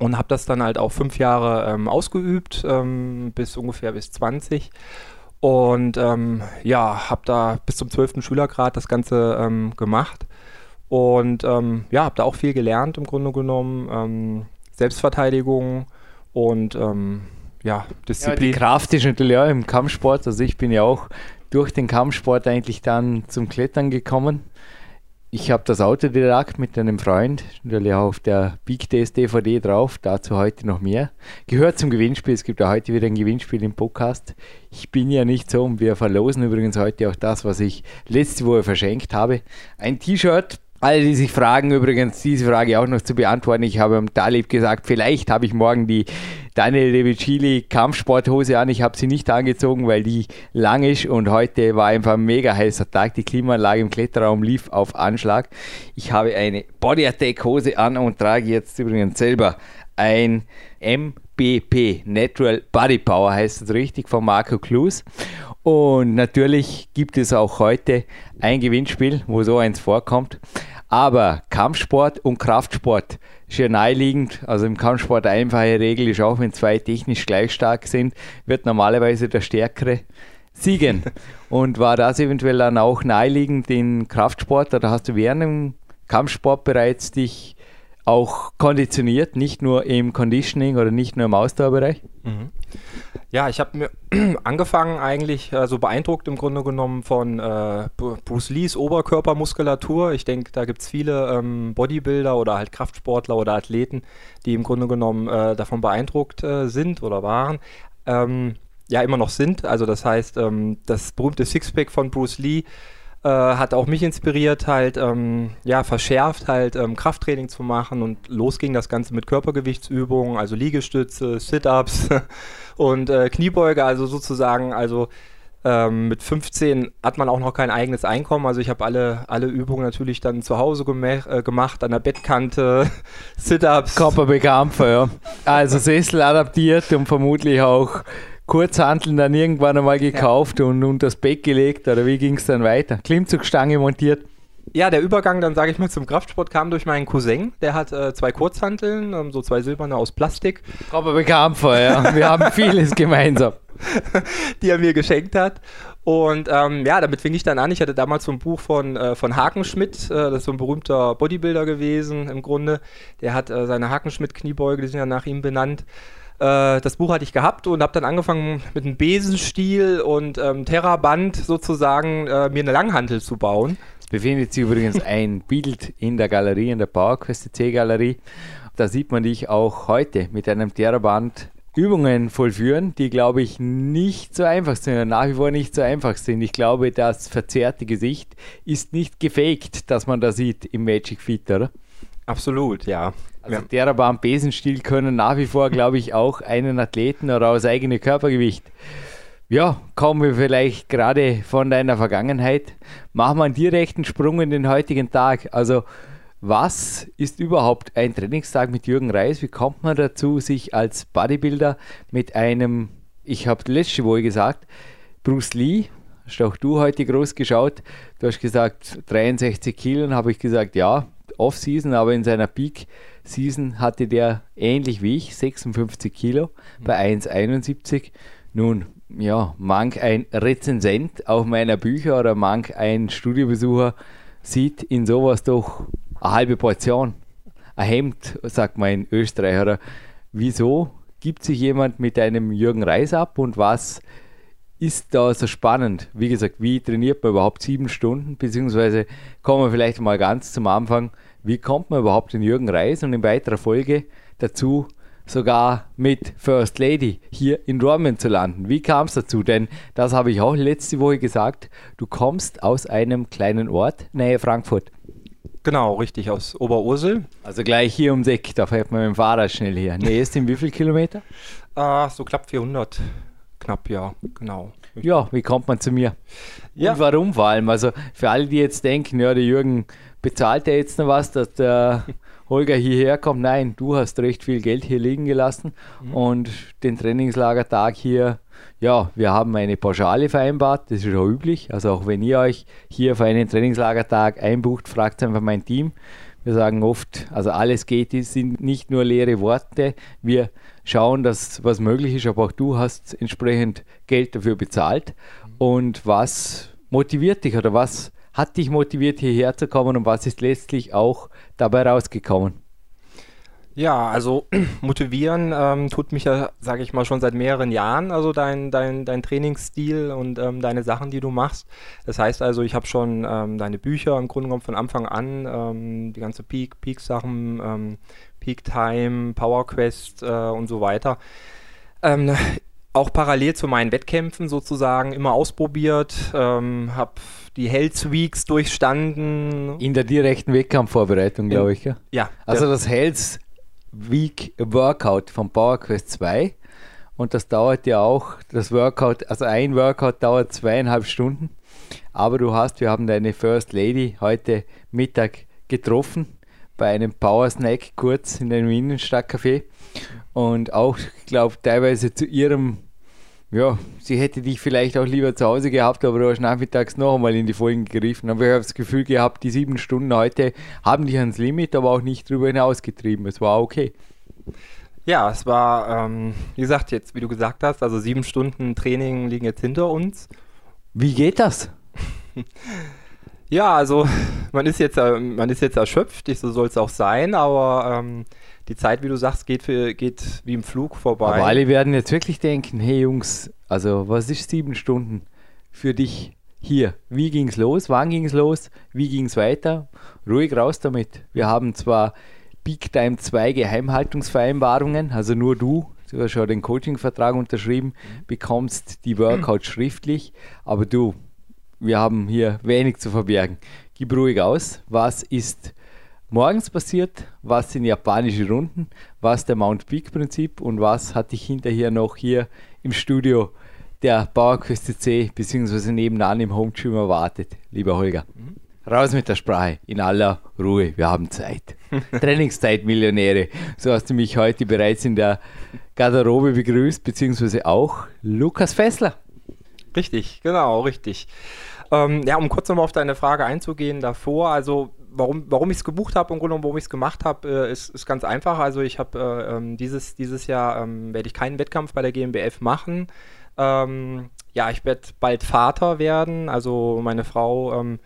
und habe das dann halt auch fünf Jahre ähm, ausgeübt, ähm, bis ungefähr bis 20 und ähm, ja, habe da bis zum 12. Schülergrad das Ganze ähm, gemacht. Und ähm, ja, habe da auch viel gelernt im Grunde genommen. Ähm, Selbstverteidigung und ähm, ja, Disziplin. Ja, die Kraft ist natürlich auch im Kampfsport. Also ich bin ja auch durch den Kampfsport eigentlich dann zum Klettern gekommen ich habe das Autodidakt mit einem Freund, natürlich auch auf der Big Days DVD drauf, dazu heute noch mehr. Gehört zum Gewinnspiel, es gibt ja heute wieder ein Gewinnspiel im Podcast. Ich bin ja nicht so und wir verlosen übrigens heute auch das, was ich letzte Woche verschenkt habe. Ein T-Shirt alle, die sich fragen, übrigens diese Frage auch noch zu beantworten. Ich habe am Talib gesagt, vielleicht habe ich morgen die Daniel Levicili Kampfsporthose an. Ich habe sie nicht angezogen, weil die lang ist und heute war einfach ein mega heißer Tag. Die Klimaanlage im Kletterraum lief auf Anschlag. Ich habe eine Body Attack Hose an und trage jetzt übrigens selber ein MBP Natural Body Power heißt es richtig von Marco Klus und natürlich gibt es auch heute ein Gewinnspiel, wo so eins vorkommt. Aber Kampfsport und Kraftsport ja naheliegend. Also im Kampfsport einfache Regel ist auch, wenn zwei technisch gleich stark sind, wird normalerweise der Stärkere siegen. und war das eventuell dann auch naheliegend in Kraftsport? Oder hast du während dem Kampfsport bereits dich auch konditioniert, nicht nur im Conditioning oder nicht nur im Ausdauerbereich? Mhm. Ja, ich habe mir angefangen eigentlich äh, so beeindruckt im Grunde genommen von äh, Bruce Lees Oberkörpermuskulatur. Ich denke, da gibt es viele ähm, Bodybuilder oder halt Kraftsportler oder Athleten, die im Grunde genommen äh, davon beeindruckt äh, sind oder waren. Ähm, ja, immer noch sind. Also das heißt, ähm, das berühmte Sixpack von Bruce Lee äh, hat auch mich inspiriert, halt, ähm, ja, verschärft halt ähm, Krafttraining zu machen und los ging das Ganze mit Körpergewichtsübungen, also Liegestütze, Sit-Ups und äh, Kniebeuge, also sozusagen, also ähm, mit 15 hat man auch noch kein eigenes Einkommen, also ich habe alle, alle Übungen natürlich dann zu Hause äh, gemacht, an der Bettkante, Sit-Ups. Körperbekämpfer, ja. Also Sessel adaptiert und vermutlich auch Kurzhanteln dann irgendwann einmal gekauft und unter das Bett gelegt oder wie ging es dann weiter? Klimmzugstange montiert. Ja, der Übergang dann, sage ich mal, zum Kraftsport kam durch meinen Cousin. Der hat äh, zwei Kurzhanteln, ähm, so zwei silberne aus Plastik, Körperbekämpfer, ja. Wir haben vieles gemeinsam. die er mir geschenkt hat. Und ähm, ja, damit fing ich dann an. Ich hatte damals so ein Buch von, äh, von Hakenschmidt, äh, das ist so ein berühmter Bodybuilder gewesen im Grunde. Der hat äh, seine Hakenschmidt-Kniebeuge, die sind ja nach ihm benannt. Äh, das Buch hatte ich gehabt und habe dann angefangen mit einem Besenstiel und ähm, Terraband sozusagen äh, mir eine Langhantel zu bauen. Es befindet sich übrigens ein Bild in der Galerie, in der PowerQuest C Galerie. Da sieht man dich auch heute mit einem Terraband Übungen vollführen, die, glaube ich, nicht so einfach sind, nach wie vor nicht so einfach sind. Ich glaube, das verzerrte Gesicht ist nicht gefaked, dass man da sieht im Magic Fit, oder? Absolut, ja. Also Ja. Terraband, Besenstiel können nach wie vor, glaube ich, auch einen Athleten oder aus eigenem Körpergewicht. Ja, kommen wir vielleicht gerade von deiner Vergangenheit. Machen wir einen direkten Sprung in den heutigen Tag. Also, was ist überhaupt ein Trainingstag mit Jürgen Reis? Wie kommt man dazu, sich als Bodybuilder mit einem, ich habe letzte Woche gesagt, Bruce Lee, hast auch du heute groß geschaut, du hast gesagt 63 Kilo, und habe ich gesagt, ja, Off-Season, aber in seiner Peak-Season hatte der ähnlich wie ich 56 Kilo bei 1,71. Nun, ja, manch ein Rezensent auch meiner Bücher oder manch ein Studiobesucher sieht in sowas doch eine halbe Portion. Ein Hemd, sagt man in Österreich. Oder wieso gibt sich jemand mit einem Jürgen Reis ab und was ist da so spannend? Wie gesagt, wie trainiert man überhaupt sieben Stunden? Beziehungsweise kommen wir vielleicht mal ganz zum Anfang. Wie kommt man überhaupt in Jürgen Reis und in weiterer Folge dazu, sogar mit First Lady hier in Dortmund zu landen? Wie kam es dazu? Denn das habe ich auch letzte Woche gesagt. Du kommst aus einem kleinen Ort, nähe Frankfurt. Genau, richtig, aus Oberursel. Also gleich hier ums Eck, da fährt man mit dem Fahrrad schnell hier. Nee, ist in wie viel Kilometer? Ah, so knapp 400. Knapp, ja, genau. Ja, wie kommt man zu mir? Ja. Und warum vor allem? Also für alle, die jetzt denken, ja, der Jürgen bezahlt ja jetzt noch was, dass der Holger hierher kommt. Nein, du hast recht viel Geld hier liegen gelassen und den Trainingslagertag hier, ja, wir haben eine Pauschale vereinbart, das ist auch üblich. Also auch wenn ihr euch hier für einen Trainingslagertag einbucht, fragt einfach mein Team. Wir sagen oft, also alles geht, es sind nicht nur leere Worte. Wir schauen, dass was möglich ist, aber auch du hast entsprechend Geld dafür bezahlt. Und was motiviert dich oder was hat dich motiviert, hierher zu kommen und was ist letztlich auch dabei rausgekommen? Ja, also motivieren ähm, tut mich ja, sage ich mal, schon seit mehreren Jahren, also dein, dein, dein Trainingsstil und ähm, deine Sachen, die du machst. Das heißt also, ich habe schon ähm, deine Bücher im Grunde genommen von Anfang an, ähm, die ganze Peak, Peak-Sachen, ähm, Peak Time, Power Quest äh, und so weiter. Ähm, auch parallel zu meinen Wettkämpfen sozusagen immer ausprobiert, habe die Health Weeks durchstanden. In der direkten Wettkampfvorbereitung, glaube ich. Ja? Ja, Also das Health Week Workout von PowerQuest 2 und das dauert ja auch, das Workout, also ein Workout dauert zweieinhalb Stunden, aber du hast, wir haben deine First Lady heute Mittag getroffen bei einem Power Snack kurz in einem Innenstadtcafé und auch, ich glaube, teilweise zu ihrem ja, sie hätte dich vielleicht auch lieber zu Hause gehabt, aber du hast nachmittags noch einmal in die Folgen gegriffen. Aber ich habe das Gefühl gehabt, die sieben Stunden heute haben dich ans Limit, aber auch nicht drüber hinaus getrieben. Es war okay. Ja, es war, ähm, wie gesagt, jetzt, wie du gesagt hast, also sieben Stunden Training liegen jetzt hinter uns. Wie geht das? Ja, also man ist jetzt, äh, man ist jetzt erschöpft, so soll es auch sein, aber ähm, die Zeit, wie du sagst, geht, für, geht wie im Flug vorbei. Aber alle werden jetzt wirklich denken, hey Jungs, also was ist sieben Stunden für dich hier? Wie ging es los? Wann ging es los? Wie ging es weiter? Ruhig raus damit. Wir haben zwar Big Time 2 Geheimhaltungsvereinbarungen, also nur du, du hast schon den Coaching-Vertrag unterschrieben, bekommst die Workouts schriftlich, aber du, wir haben hier wenig zu verbergen. Gib ruhig aus, was ist morgens passiert, was sind japanische Runden, was der Mount Peak Prinzip und was hat dich hinterher noch hier im Studio der Bauerquest C beziehungsweise nebenan im Home Gym erwartet, lieber Holger. Raus mit der Sprache, in aller Ruhe, wir haben Zeit. Trainingszeit, Millionäre. So hast du mich heute bereits in der Garderobe begrüßt, beziehungsweise auch Lukas Fessler. Richtig, genau, richtig. Ähm, ja, um kurz nochmal auf deine Frage einzugehen davor, also warum, warum ich es gebucht habe und warum ich es gemacht habe, äh, ist, ist ganz einfach. Also ich habe äh, ähm, dieses, dieses Jahr ähm, werde ich keinen Wettkampf bei der GmbF machen. Ähm, ja, ich werde bald Vater werden. Also meine Frau ähm,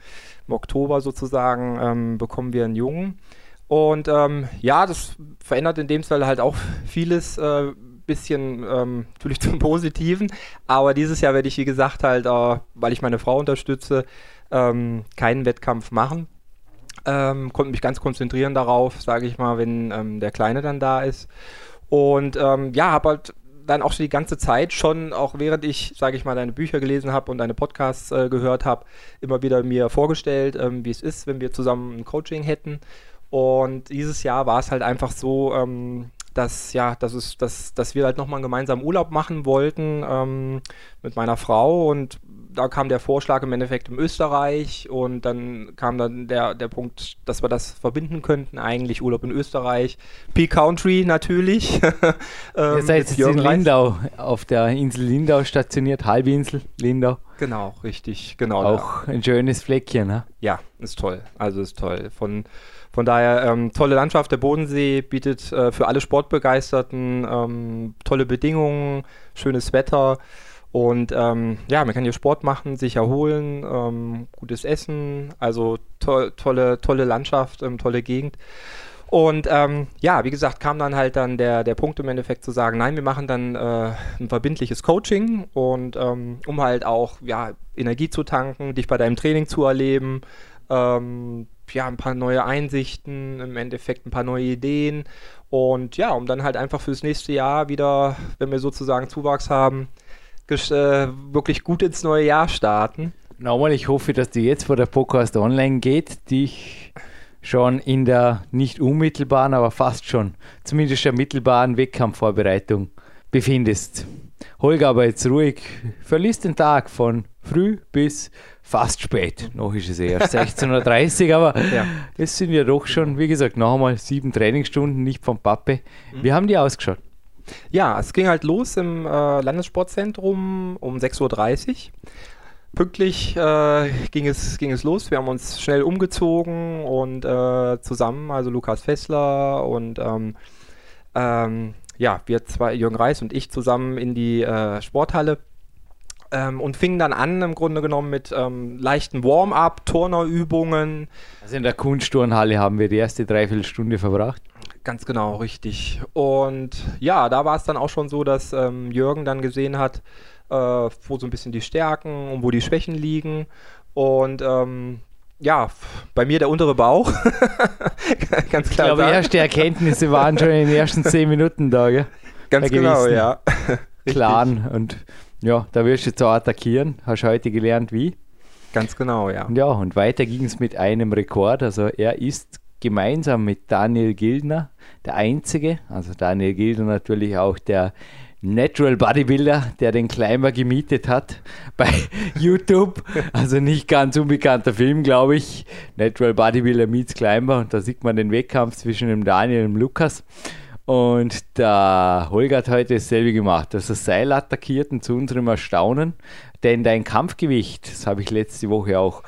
im Oktober sozusagen ähm, bekommen wir einen Jungen. Und ähm, ja, das verändert in dem Fall halt auch vieles, äh, bisschen ähm, natürlich zum Positiven. Aber dieses Jahr werde ich, wie gesagt, halt, äh, weil ich meine Frau unterstütze, ähm, keinen Wettkampf machen. Ähm, konnte mich ganz konzentrieren darauf, sage ich mal, wenn ähm, der Kleine dann da ist. Und ähm, ja, habe halt dann auch schon die ganze Zeit schon, auch während ich, sage ich mal, deine Bücher gelesen habe und deine Podcasts äh, gehört habe, immer wieder mir vorgestellt, ähm, wie es ist, wenn wir zusammen ein Coaching hätten. Und dieses Jahr war es halt einfach so, ähm, dass, ja, dass, es, dass, dass wir halt nochmal einen gemeinsamen Urlaub machen wollten ähm, mit meiner Frau und da kam der Vorschlag im Endeffekt in Österreich und dann kam dann der, der Punkt, dass wir das verbinden könnten, eigentlich Urlaub in Österreich, Peak Country natürlich. ähm, Ihr seid jetzt in Lindau, auf der Insel Lindau stationiert, Halbinsel Lindau. Genau, richtig, genau. Auch da. ein schönes Fleckchen, ne? Ja, ist toll, also ist toll. Von von daher ähm, tolle Landschaft. Der Bodensee bietet äh, für alle Sportbegeisterten ähm, tolle Bedingungen, schönes Wetter. Und ähm, ja, man kann hier Sport machen, sich erholen, ähm, gutes Essen, also to tolle, tolle Landschaft, ähm, tolle Gegend. Und ähm, ja, wie gesagt, kam dann halt dann der, der Punkt im Endeffekt zu sagen, nein, wir machen dann äh, ein verbindliches Coaching und ähm, um halt auch ja, Energie zu tanken, dich bei deinem Training zu erleben, ähm, ja, ein paar neue Einsichten, im Endeffekt ein paar neue Ideen und ja, um dann halt einfach fürs nächste Jahr wieder, wenn wir sozusagen Zuwachs haben, äh, wirklich gut ins neue Jahr starten. Nochmal, ich hoffe, dass du jetzt, wo der Podcast online geht, dich schon in der nicht unmittelbaren, aber fast schon, zumindest der mittelbaren Wettkampfvorbereitung befindest. Holger aber jetzt ruhig, verliest den Tag von früh bis fast spät. Noch ist es erst 16.30 Uhr, aber ja. es sind ja doch schon, wie gesagt, noch einmal sieben Trainingsstunden, nicht vom Pappe. Mhm. Wie haben die ausgeschaut? Ja, es ging halt los im äh, Landessportzentrum um 6.30 Uhr. Pünktlich äh, ging, es, ging es los. Wir haben uns schnell umgezogen und äh, zusammen, also Lukas Fessler und ähm, ähm, ja, wir zwei, Jürgen Reis und ich zusammen in die äh, Sporthalle ähm, und fing dann an im Grunde genommen mit ähm, leichten Warm-up, Turnerübungen. Also in der Kunstturnhalle haben wir die erste Dreiviertelstunde verbracht. Ganz genau, richtig. Und ja, da war es dann auch schon so, dass ähm, Jürgen dann gesehen hat, äh, wo so ein bisschen die Stärken und wo die Schwächen liegen. Und ähm, ja, bei mir der untere Bauch. Ganz klar. Ich glaube, erste Erkenntnisse waren schon in den ersten zehn Minuten da, gell? Ganz genau, ja. Plan und ja, da wirst du zu attackieren. Hast du heute gelernt, wie? Ganz genau, ja. Ja, und weiter ging es mit einem Rekord. Also er ist gemeinsam mit Daniel Gildner der Einzige, also Daniel Gildner natürlich auch der Natural Bodybuilder, der den Climber gemietet hat bei YouTube. Also nicht ganz unbekannter Film, glaube ich. Natural Bodybuilder meets Climber. Und da sieht man den Wettkampf zwischen dem Daniel und dem Lukas. Und der Holger hat heute dasselbe gemacht. Also das Seil attackiert und zu unserem Erstaunen, denn dein Kampfgewicht, das habe ich letzte Woche auch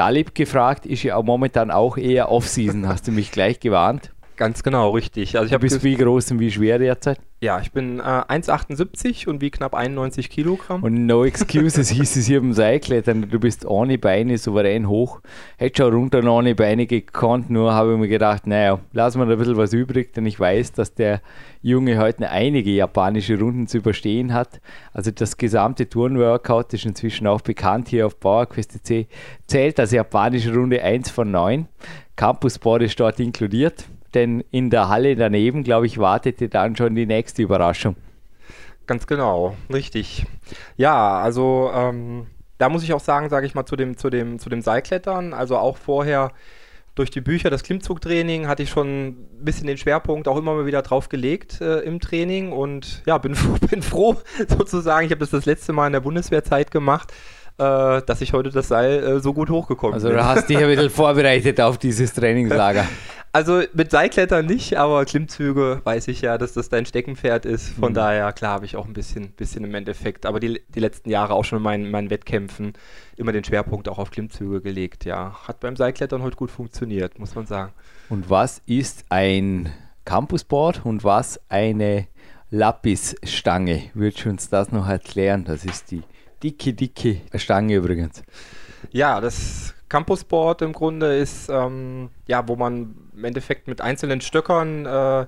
Dalib gefragt, ist ja auch momentan auch eher Off-Season, hast du mich gleich gewarnt. Ganz genau, richtig. Also ich Du habe bist wie groß und wie schwer derzeit? ja, ich bin äh, 1,78 und wie knapp 91 Kilogramm. Und no excuses hieß es hier beim Seilklettern. Du bist ohne Beine souverän hoch. Hätte schon runter noch ohne Beine gekonnt, nur habe ich mir gedacht, naja, wir da ein bisschen was übrig, denn ich weiß, dass der Junge heute einige japanische Runden zu überstehen hat. Also das gesamte Turnworkout ist inzwischen auch bekannt hier auf PowerQuest.c. Zählt als japanische Runde 1 von 9. Campusboard ist dort inkludiert, denn in der Halle daneben, glaube ich, wartete dann schon die nächste Überraschung. Ganz genau, richtig. Ja, also ähm, da muss ich auch sagen, sage ich mal, zu dem, zu, dem, zu dem Seilklettern, also auch vorher durch die Bücher, das Klimmzugtraining, hatte ich schon ein bisschen den Schwerpunkt auch immer mal wieder drauf gelegt äh, im Training und ja, bin, bin froh sozusagen, ich habe das das letzte Mal in der Bundeswehrzeit gemacht, äh, dass ich heute das Seil äh, so gut hochgekommen Also bin. du hast dich ein bisschen vorbereitet auf dieses Trainingslager. Also mit Seilklettern nicht, aber Klimmzüge weiß ich ja, dass das dein Steckenpferd ist. Von Mhm. daher, klar, habe ich auch ein bisschen, bisschen im Endeffekt, aber die, die letzten Jahre auch schon in meinen, meinen Wettkämpfen immer den Schwerpunkt auch auf Klimmzüge gelegt. Ja, hat beim Seilklettern heute gut funktioniert, muss man sagen. Und was ist ein Campusboard und was eine Lapisstange? Würdest du uns das noch erklären? Das ist die dicke, dicke Stange übrigens. Ja, das Campusboard im Grunde ist, ähm, ja, wo man im Endeffekt mit einzelnen Stöckern, äh,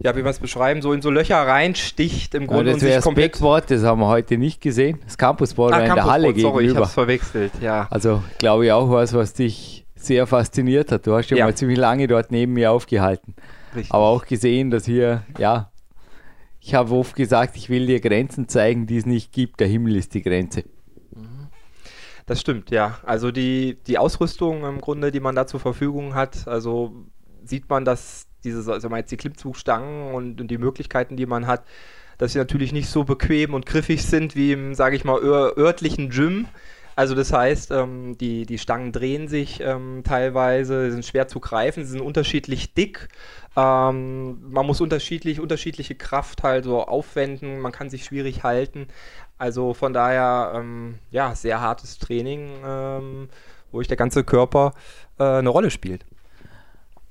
ja, wie wir es beschreiben, so in so Löcher reinsticht im Ja, Grunde das und sich wäre das. Backboard, das haben wir heute nicht gesehen. Das Campusboard Ah, war in der Halle Campusboard, sorry, ich gegenüber. hab's verwechselt, ja. Also glaube ich auch was, was dich sehr fasziniert hat. Du hast ja, Ja. mal ziemlich lange dort neben mir aufgehalten. Richtig. Aber auch gesehen, dass hier, ja, ich habe oft gesagt, ich will dir Grenzen zeigen, die es nicht gibt. Der Himmel ist die Grenze. Das stimmt, ja. Also die, die Ausrüstung im Grunde, die man da zur Verfügung hat, also sieht man, dass diese, also mal jetzt die Klimmzugstangen und, und die Möglichkeiten, die man hat, dass sie natürlich nicht so bequem und griffig sind wie im, sage ich mal, ör örtlichen Gym. Also das heißt, ähm, die, die Stangen drehen sich ähm, teilweise, sind schwer zu greifen, sind unterschiedlich dick. Ähm, man muss unterschiedlich, unterschiedliche Kraft halt so aufwenden, man kann sich schwierig halten. Also von daher, ähm, ja, sehr hartes Training, ähm, wo ich der ganze Körper äh, eine Rolle spielt.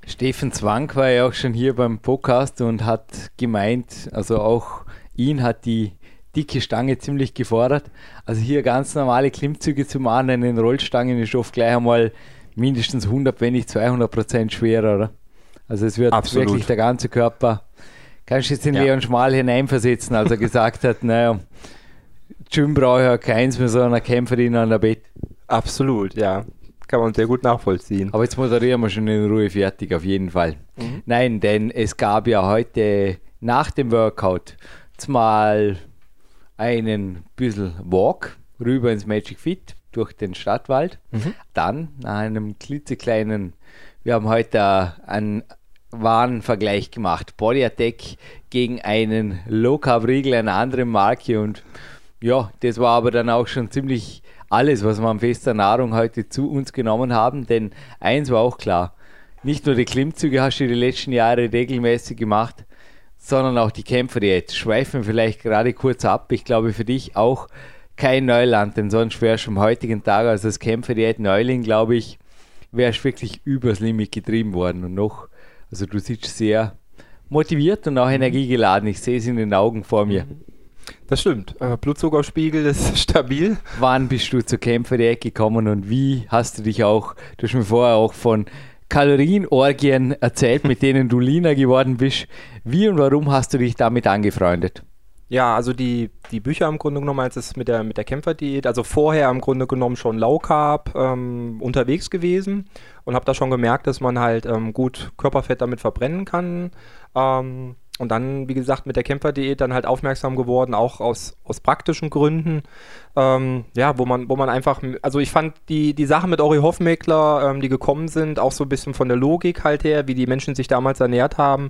Steffen Zwang war ja auch schon hier beim Podcast und hat gemeint, also auch ihn hat die dicke Stange ziemlich gefordert. Also hier ganz normale Klimmzüge zu machen in den Rollstangen ist oft gleich einmal mindestens 100, wenn nicht 200 Prozent schwerer, oder? Also es wird Absolut. wirklich der ganze Körper. Kannst du jetzt in Ja. Leon Schmal hineinversetzen, als er gesagt hat, naja, Gym brauche ich ja keins mehr, sondern eine Kämpferin an der Bett. Absolut, ja. Kann man sehr gut nachvollziehen. Aber jetzt moderieren wir schon in Ruhe fertig, auf jeden Fall. Nein, denn es gab ja heute nach dem Workout mal einen bisschen Walk rüber ins Magic Fit durch den Stadtwald. Dann nach einem klitzekleinen, wir haben heute einen Warenvergleich gemacht. Body Attack gegen einen Low Carb Riegel einer anderen Marke und ja, das war aber dann auch schon ziemlich alles, was wir an fester Nahrung heute zu uns genommen haben, denn eins war auch klar, nicht nur die Klimmzüge hast du die letzten Jahre regelmäßig gemacht, sondern auch die Kämpferdiät. Schweifen wir vielleicht gerade kurz ab. Ich glaube für dich auch kein Neuland, denn sonst wärst du am heutigen Tag als das Kämpferdiät Neuling, glaube ich, wärst wirklich übers Limit getrieben worden und noch, also du siehst sehr motiviert und auch energiegeladen. Ich sehe es in den Augen vor mir. Das stimmt. Äh, Blutzuckerspiegel ist stabil. Wann bist du zur Kämpferdiät gekommen und wie hast du dich auch, du hast mir vorher auch von Kalorienorgien erzählt, mit denen du leaner geworden bist. Wie und warum hast du dich damit angefreundet? Ja, also die, die Bücher im Grunde genommen, als es mit der, mit der Kämpferdiät, also vorher im Grunde genommen schon Low Carb ähm, unterwegs gewesen und habe da schon gemerkt, dass man halt ähm, gut Körperfett damit verbrennen kann. Ähm, und dann, wie gesagt, mit der Kämpferdiät dann halt aufmerksam geworden, auch aus, aus praktischen Gründen. Ähm, ja, wo man, wo man einfach, also ich fand die, die Sachen mit Ori Hofmeckler, ähm, die gekommen sind, auch so ein bisschen von der Logik halt her, wie die Menschen sich damals ernährt haben,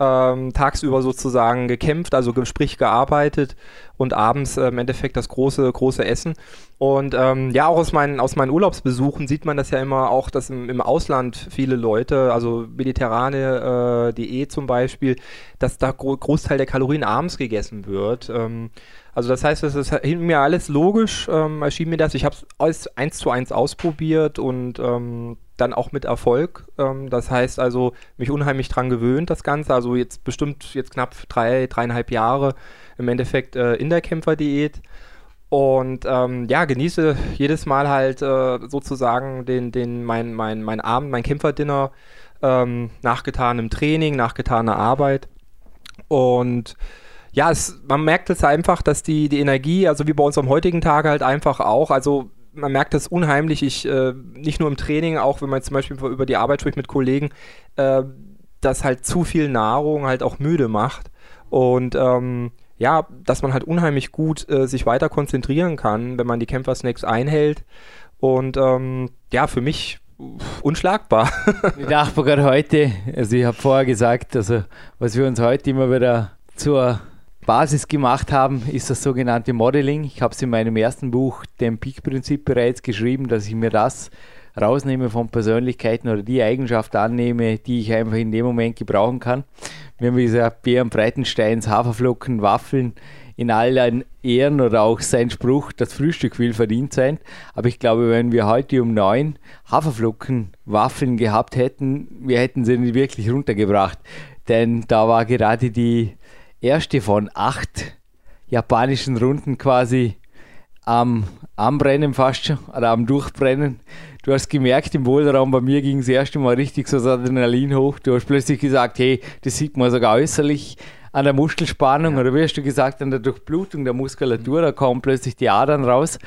ähm, tagsüber sozusagen gekämpft, also sprich gearbeitet und abends äh, im Endeffekt das große, große Essen. Und ähm, ja, auch aus meinen, aus meinen Urlaubsbesuchen sieht man das ja immer auch, dass im, im Ausland viele Leute, also mediterrane äh, Diät zum Beispiel, dass da gro Großteil der Kalorien abends gegessen wird. Ähm, Also das heißt, es ist mir alles logisch, ähm, erschien mir das. Ich habe es eins zu eins ausprobiert und ähm, dann auch mit Erfolg. Ähm, das heißt also, mich unheimlich dran gewöhnt, das Ganze. Also jetzt bestimmt jetzt knapp drei, dreieinhalb Jahre im Endeffekt äh, in der Kämpferdiät. Und ähm, ja, genieße jedes Mal halt äh, sozusagen den, den, mein, mein, mein Abend, mein Kämpferdinner ähm, nach getanem Training, nach getaner Arbeit. Und ja, es, man merkt es einfach, dass die, die Energie, also wie bei uns am heutigen Tag halt einfach auch, also man merkt das unheimlich, ich, äh, nicht nur im Training, auch wenn man zum Beispiel über die Arbeit spricht mit Kollegen, äh, dass halt zu viel Nahrung halt auch müde macht. Und ähm, ja, dass man halt unheimlich gut äh, sich weiter konzentrieren kann, wenn man die Kämpfer-Snacks einhält. Und ähm, ja, für mich unschlagbar. ich dachte gerade heute, also ich habe vorher gesagt, also was wir uns heute immer wieder zur Basis gemacht haben, ist das sogenannte Modeling. Ich habe es in meinem ersten Buch, dem Peak-Prinzip, bereits geschrieben, dass ich mir das rausnehme von Persönlichkeiten oder die Eigenschaft annehme, die ich einfach in dem Moment gebrauchen kann. Wir haben gesagt, Bären Breitensteins Haferflocken, Waffeln in allen Ehren oder auch sein Spruch, das Frühstück will verdient sein. Aber ich glaube, wenn wir heute um neun Haferflocken, Waffeln gehabt hätten, wir hätten sie nicht wirklich runtergebracht. Denn da war gerade die erste von acht japanischen Runden quasi am Anbrennen fast schon oder am Durchbrennen. Du hast gemerkt, im Boulderraum bei mir ging es erste Mal richtig so das Adrenalin hoch. Du hast plötzlich gesagt, hey, das sieht man sogar äußerlich an der Muskelspannung ja. oder wie hast du gesagt, an der Durchblutung der Muskulatur, da kommen plötzlich die Adern raus.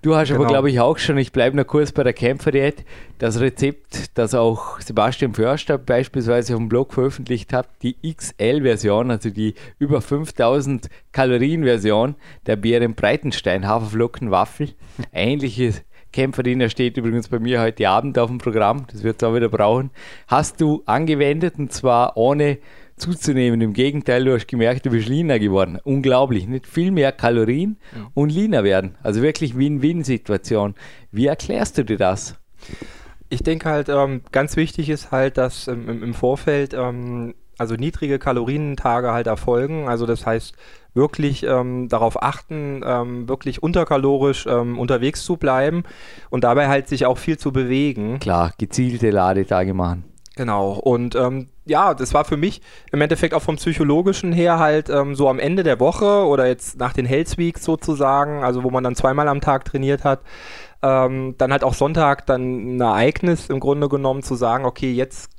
Du hast genau. aber, glaube ich, auch schon, ich bleibe noch kurz bei der Kämpferdiät, das Rezept, das auch Sebastian Förster beispielsweise auf dem Blog veröffentlicht hat, die XL-Version, also die über 5000 Kalorien-Version der Bären Breitenstein Haferflocken Waffel. Ähnliche Kämpferin, steht übrigens bei mir heute Abend auf dem Programm, das wird es auch wieder brauchen. Hast du angewendet und zwar ohne zuzunehmen. Im Gegenteil, du hast gemerkt, du bist leaner geworden. Unglaublich. Nicht viel mehr Kalorien ja. und leaner werden. Also wirklich Win-Win-Situation. Wie erklärst du dir das? Ich denke halt, ähm, ganz wichtig ist halt, dass ähm, im Vorfeld ähm, also niedrige Kalorientage halt erfolgen. Also das heißt, wirklich ähm, darauf achten, ähm, wirklich unterkalorisch ähm, unterwegs zu bleiben und dabei halt sich auch viel zu bewegen. Klar, gezielte Ladetage machen. Genau. Und ähm, ja, das war für mich im Endeffekt auch vom psychologischen her halt ähm, so am Ende der Woche oder jetzt nach den Health Weeks sozusagen, also wo man dann zweimal am Tag trainiert hat, ähm, dann halt auch Sonntag dann ein Ereignis im Grunde genommen zu sagen, okay, jetzt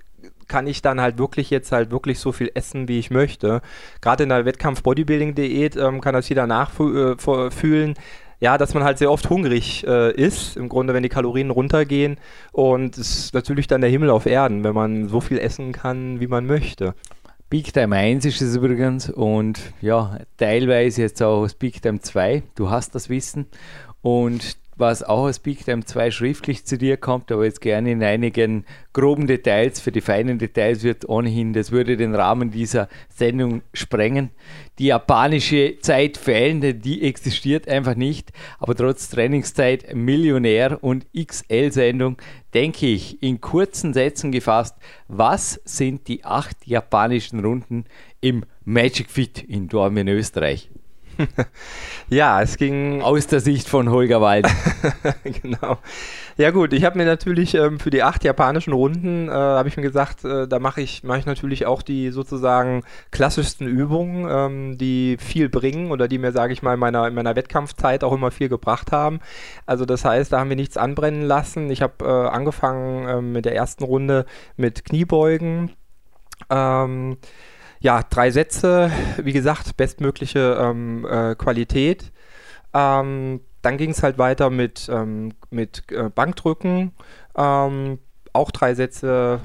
kann ich dann halt wirklich jetzt halt wirklich so viel essen, wie ich möchte. Gerade in der Wettkampf-Bodybuilding-Diät ähm, kann das jeder nachfühlen. Äh, ja, dass man halt sehr oft hungrig äh, ist, im Grunde, wenn die Kalorien runtergehen. Und es ist natürlich dann der Himmel auf Erden, wenn man so viel essen kann, wie man möchte. Big Time 1 ist es übrigens und ja, teilweise jetzt auch das Big Time 2. Du hast das Wissen und was auch aus Big Time 2 schriftlich zu dir kommt, aber jetzt gerne in einigen groben Details. Für die feinen Details wird ohnehin, das würde den Rahmen dieser Sendung sprengen. Die japanische Zeit fehlen, die existiert einfach nicht, aber trotz Trainingszeit Millionär und XL-Sendung denke ich in kurzen Sätzen gefasst, was sind die acht japanischen Runden im Magic Fit in Dortmund, Österreich? Ja, es ging. Aus der Sicht von Holger Wald. genau. Ja, gut, ich habe mir natürlich ähm, für die acht japanischen Runden, äh, habe ich mir gesagt, äh, da mache ich, mach ich natürlich auch die sozusagen klassischsten Übungen, ähm, die viel bringen oder die mir, sage ich mal, in meiner, in meiner Wettkampfzeit auch immer viel gebracht haben. Also, das heißt, da haben wir nichts anbrennen lassen. Ich habe äh, angefangen ähm, mit der ersten Runde mit Kniebeugen. Ähm, ja, drei Sätze, wie gesagt, bestmögliche ähm, äh, Qualität. Ähm, dann ging es halt weiter mit, ähm, mit äh, Bankdrücken, ähm, auch drei Sätze.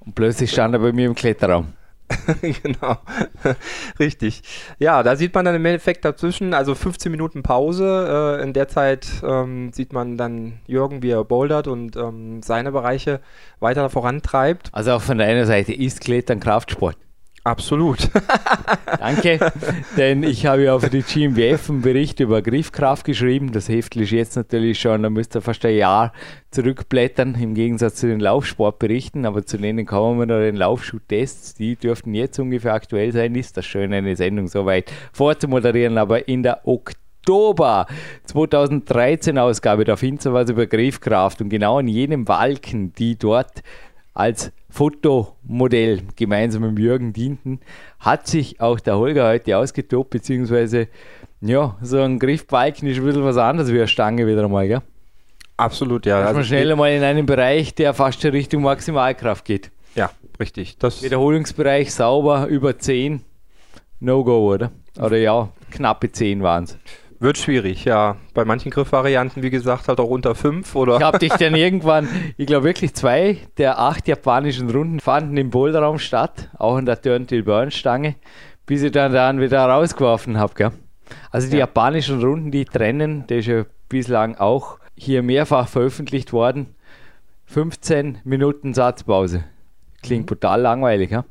Und plötzlich stand er bei mir im Kletterraum. genau, richtig. Ja, da sieht man dann im Endeffekt dazwischen, also 15 Minuten Pause. Äh, in der Zeit ähm, sieht man dann Jürgen, wie er bouldert und ähm, seine Bereiche weiter vorantreibt. Also auch von deiner Seite ist Klettern Kraftsport. Absolut. Danke, denn ich habe ja für die GmbF einen Bericht über Griffkraft geschrieben. Das Heft ist jetzt natürlich schon, da müsst ihr fast ein Jahr zurückblättern, im Gegensatz zu den Laufsportberichten, aber zu denen kommen wir noch den Laufschuh-Tests, die dürften jetzt ungefähr aktuell sein. Ist das schön, eine Sendung so weit vorzumoderieren, aber in der Oktober 2013 Ausgabe, da findet ihr was über Griffkraft und genau in jenem Balken, die dort als Fotomodell gemeinsam mit Jürgen dienten, hat sich auch der Holger heute ausgetobt, beziehungsweise ja, so ein Griffbalken ist ein bisschen was anderes wie eine Stange wieder einmal, gell? Absolut, ja. Dass man Also, schnell einmal in einen Bereich, der fast schon Richtung Maximalkraft geht. ja, richtig. Das, Wiederholungsbereich sauber über 10, No-Go, oder? Oder ja, knappe 10 waren es. Wird schwierig, ja. Bei manchen Griffvarianten, wie gesagt, halt auch unter 5 oder. Ich habe dich dann irgendwann, ich glaube wirklich zwei der acht japanischen Runden fanden im Boulderraum statt, auch in der Turn-Till-Burn-Stange, bis ich dann, dann wieder rausgeworfen habe. Also die Ja. japanischen Runden, die trennen, das ist ja bislang auch hier mehrfach veröffentlicht worden, 15 Minuten Satzpause. Klingt brutal langweilig, ja?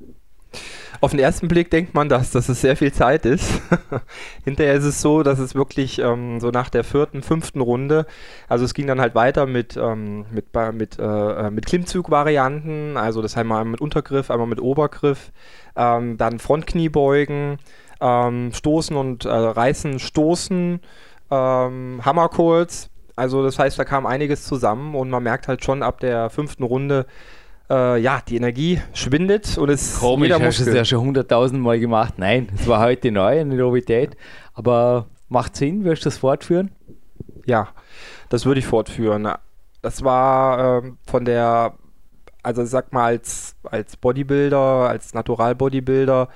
Auf den ersten Blick denkt man das, dass es sehr viel Zeit ist. Hinterher ist es so, dass es wirklich ähm, so nach der vierten, fünften Runde, also es ging dann halt weiter mit, ähm, mit, mit, äh, äh, mit Klimmzug-Varianten, also das einmal mit Untergriff, einmal mit Obergriff, ähm, dann Frontkniebeugen, ähm, Stoßen und äh, Reißen, Stoßen, ähm, Hammercalls. Also das heißt, da kam einiges zusammen und man merkt halt schon ab der fünften Runde, äh, ja, die Energie schwindet und es Komisch, jeder hast du es ja schon hunderttausend Mal gemacht. Nein, es war heute neu, eine Novität. Aber macht Sinn, wirst du das fortführen? Ja, das würde ich fortführen. Das war ähm, von der, also sag mal, als, als Bodybuilder, als Natural-Bodybuilder,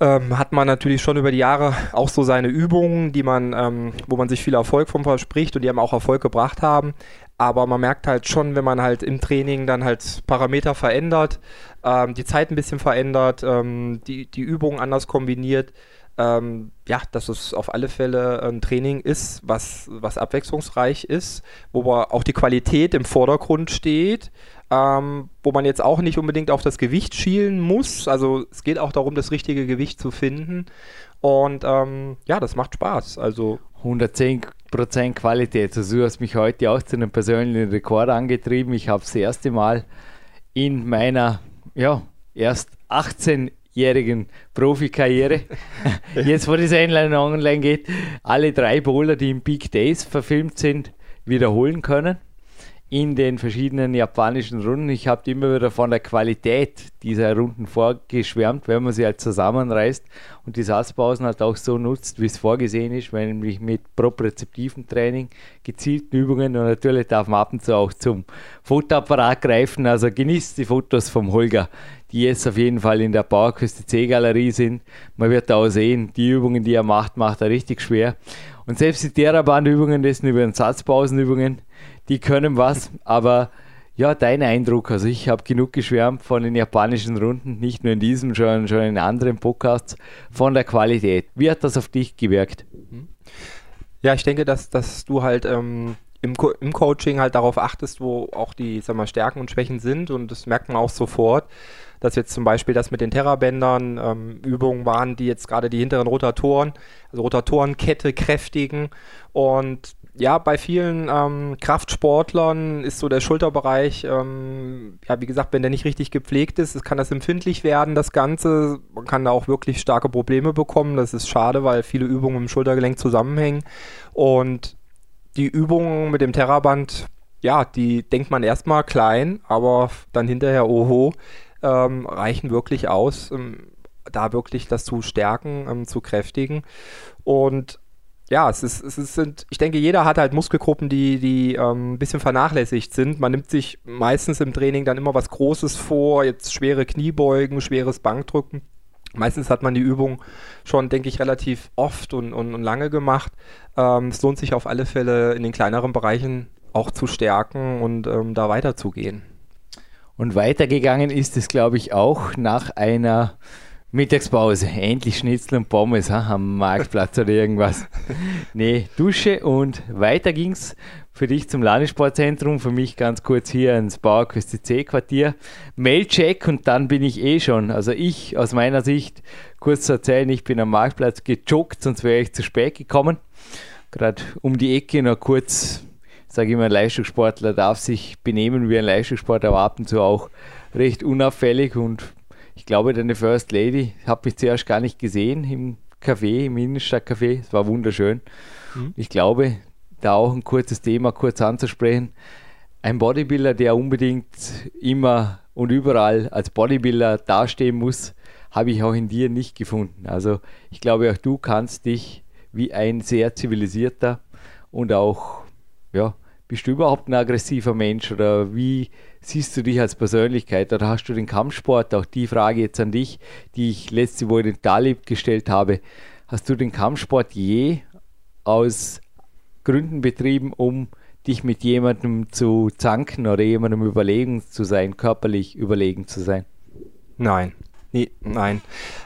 ähm, hat man natürlich schon über die Jahre auch so seine Übungen, die man, ähm, wo man sich viel Erfolg von verspricht und die haben auch Erfolg gebracht haben. Aber man merkt halt schon, wenn man halt im Training dann halt Parameter verändert, ähm, die Zeit ein bisschen verändert, ähm, die, die Übungen anders kombiniert, ähm, ja, dass es auf alle Fälle ein Training ist, was, was abwechslungsreich ist, wo auch die Qualität im Vordergrund steht, ähm, wo man jetzt auch nicht unbedingt auf das Gewicht schielen muss. Also es geht auch darum, das richtige Gewicht zu finden. Und ähm, ja, das macht Spaß. Also 110% Qualität. Also du hast mich heute auch zu einem persönlichen Rekord angetrieben. Ich habe das erste Mal in meiner ja, erst 18-jährigen Profikarriere, jetzt wo die Sendung online geht, alle drei Bowler, die im Big Days verfilmt sind, wiederholen können in den verschiedenen japanischen Runden. Ich habe immer wieder von der Qualität dieser Runden vorgeschwärmt, wenn man sie halt zusammenreißt und die Satzpausen halt auch so nutzt, wie es vorgesehen ist, nämlich mit propriozeptivem Training, gezielten Übungen und natürlich darf man ab und zu auch zum Fotoapparat greifen. Also genießt die Fotos vom Holger, die jetzt auf jeden Fall in der Bauerküste C-Galerie sind. Man wird da auch sehen, die Übungen, die er macht, macht er richtig schwer. Und selbst die Theraband-Übungen, das sind über den Satzpausenübungen, die können was, aber ja, dein Eindruck, also ich habe genug geschwärmt von den japanischen Runden, nicht nur in diesem, schon, schon in anderen Podcasts, von der Qualität. Wie hat das auf dich gewirkt? Ja, ich denke, dass, dass du halt ähm, im, Co im Coaching halt darauf achtest, wo auch die sag mal, Stärken und Schwächen sind und das merkt man auch sofort, dass jetzt zum Beispiel das mit den Terrabändern ähm, Übungen waren, die jetzt gerade die hinteren Rotatoren, also Rotatorenkette kräftigen und ja, bei vielen ähm, Kraftsportlern ist so der Schulterbereich, ähm, ja, wie gesagt, wenn der nicht richtig gepflegt ist, kann das empfindlich werden, das Ganze. Man kann da auch wirklich starke Probleme bekommen. Das ist schade, weil viele Übungen im Schultergelenk zusammenhängen. Und die Übungen mit dem Terraband, ja, die denkt man erstmal klein, aber dann hinterher, oho, ähm, reichen wirklich aus, da wirklich das zu stärken, ähm, zu kräftigen. Und ja, es ist, es ist, sind, ich denke, jeder hat halt Muskelgruppen, die, die ähm, ein bisschen vernachlässigt sind. Man nimmt sich meistens im Training dann immer was Großes vor, jetzt schwere Kniebeugen, schweres Bankdrücken. Meistens hat man die Übung schon, denke ich, relativ oft und, und, und lange gemacht. Ähm, es lohnt sich auf alle Fälle in den kleineren Bereichen auch zu stärken und ähm, da weiterzugehen. Und weitergegangen ist es, glaube ich, auch nach einer Mittagspause, endlich Schnitzel und Pommes ha, am Marktplatz oder irgendwas. Nee, Dusche und weiter ging's für dich zum Landessportzentrum, für mich ganz kurz hier ins Bauerküste C-Quartier. Mailcheck und dann bin ich eh schon. Also ich aus meiner Sicht, kurz zu erzählen, ich bin am Marktplatz gejoggt, sonst wäre ich zu spät gekommen. Gerade um die Ecke noch kurz, sage ich mal, ein Leistungssportler darf sich benehmen wie ein Leistungssportler, aber ab und zu auch recht unauffällig und ich glaube, deine First Lady habe ich zuerst gar nicht gesehen im Café, im Innenstadtcafé. Es war wunderschön. Mhm. Ich glaube, da auch ein kurzes Thema kurz anzusprechen. Ein Bodybuilder, der unbedingt immer und überall als Bodybuilder dastehen muss, habe ich auch in dir nicht gefunden. Also ich glaube, auch du kannst dich wie ein sehr zivilisierter und auch, ja, bist du überhaupt ein aggressiver Mensch oder wie siehst du dich als Persönlichkeit oder hast du den Kampfsport, auch die Frage jetzt an dich, die ich letzte Woche den Talib gestellt habe, hast du den Kampfsport je aus Gründen betrieben, um dich mit jemandem zu zanken oder jemandem überlegen zu sein, körperlich überlegen zu sein? Nein, nee, nein.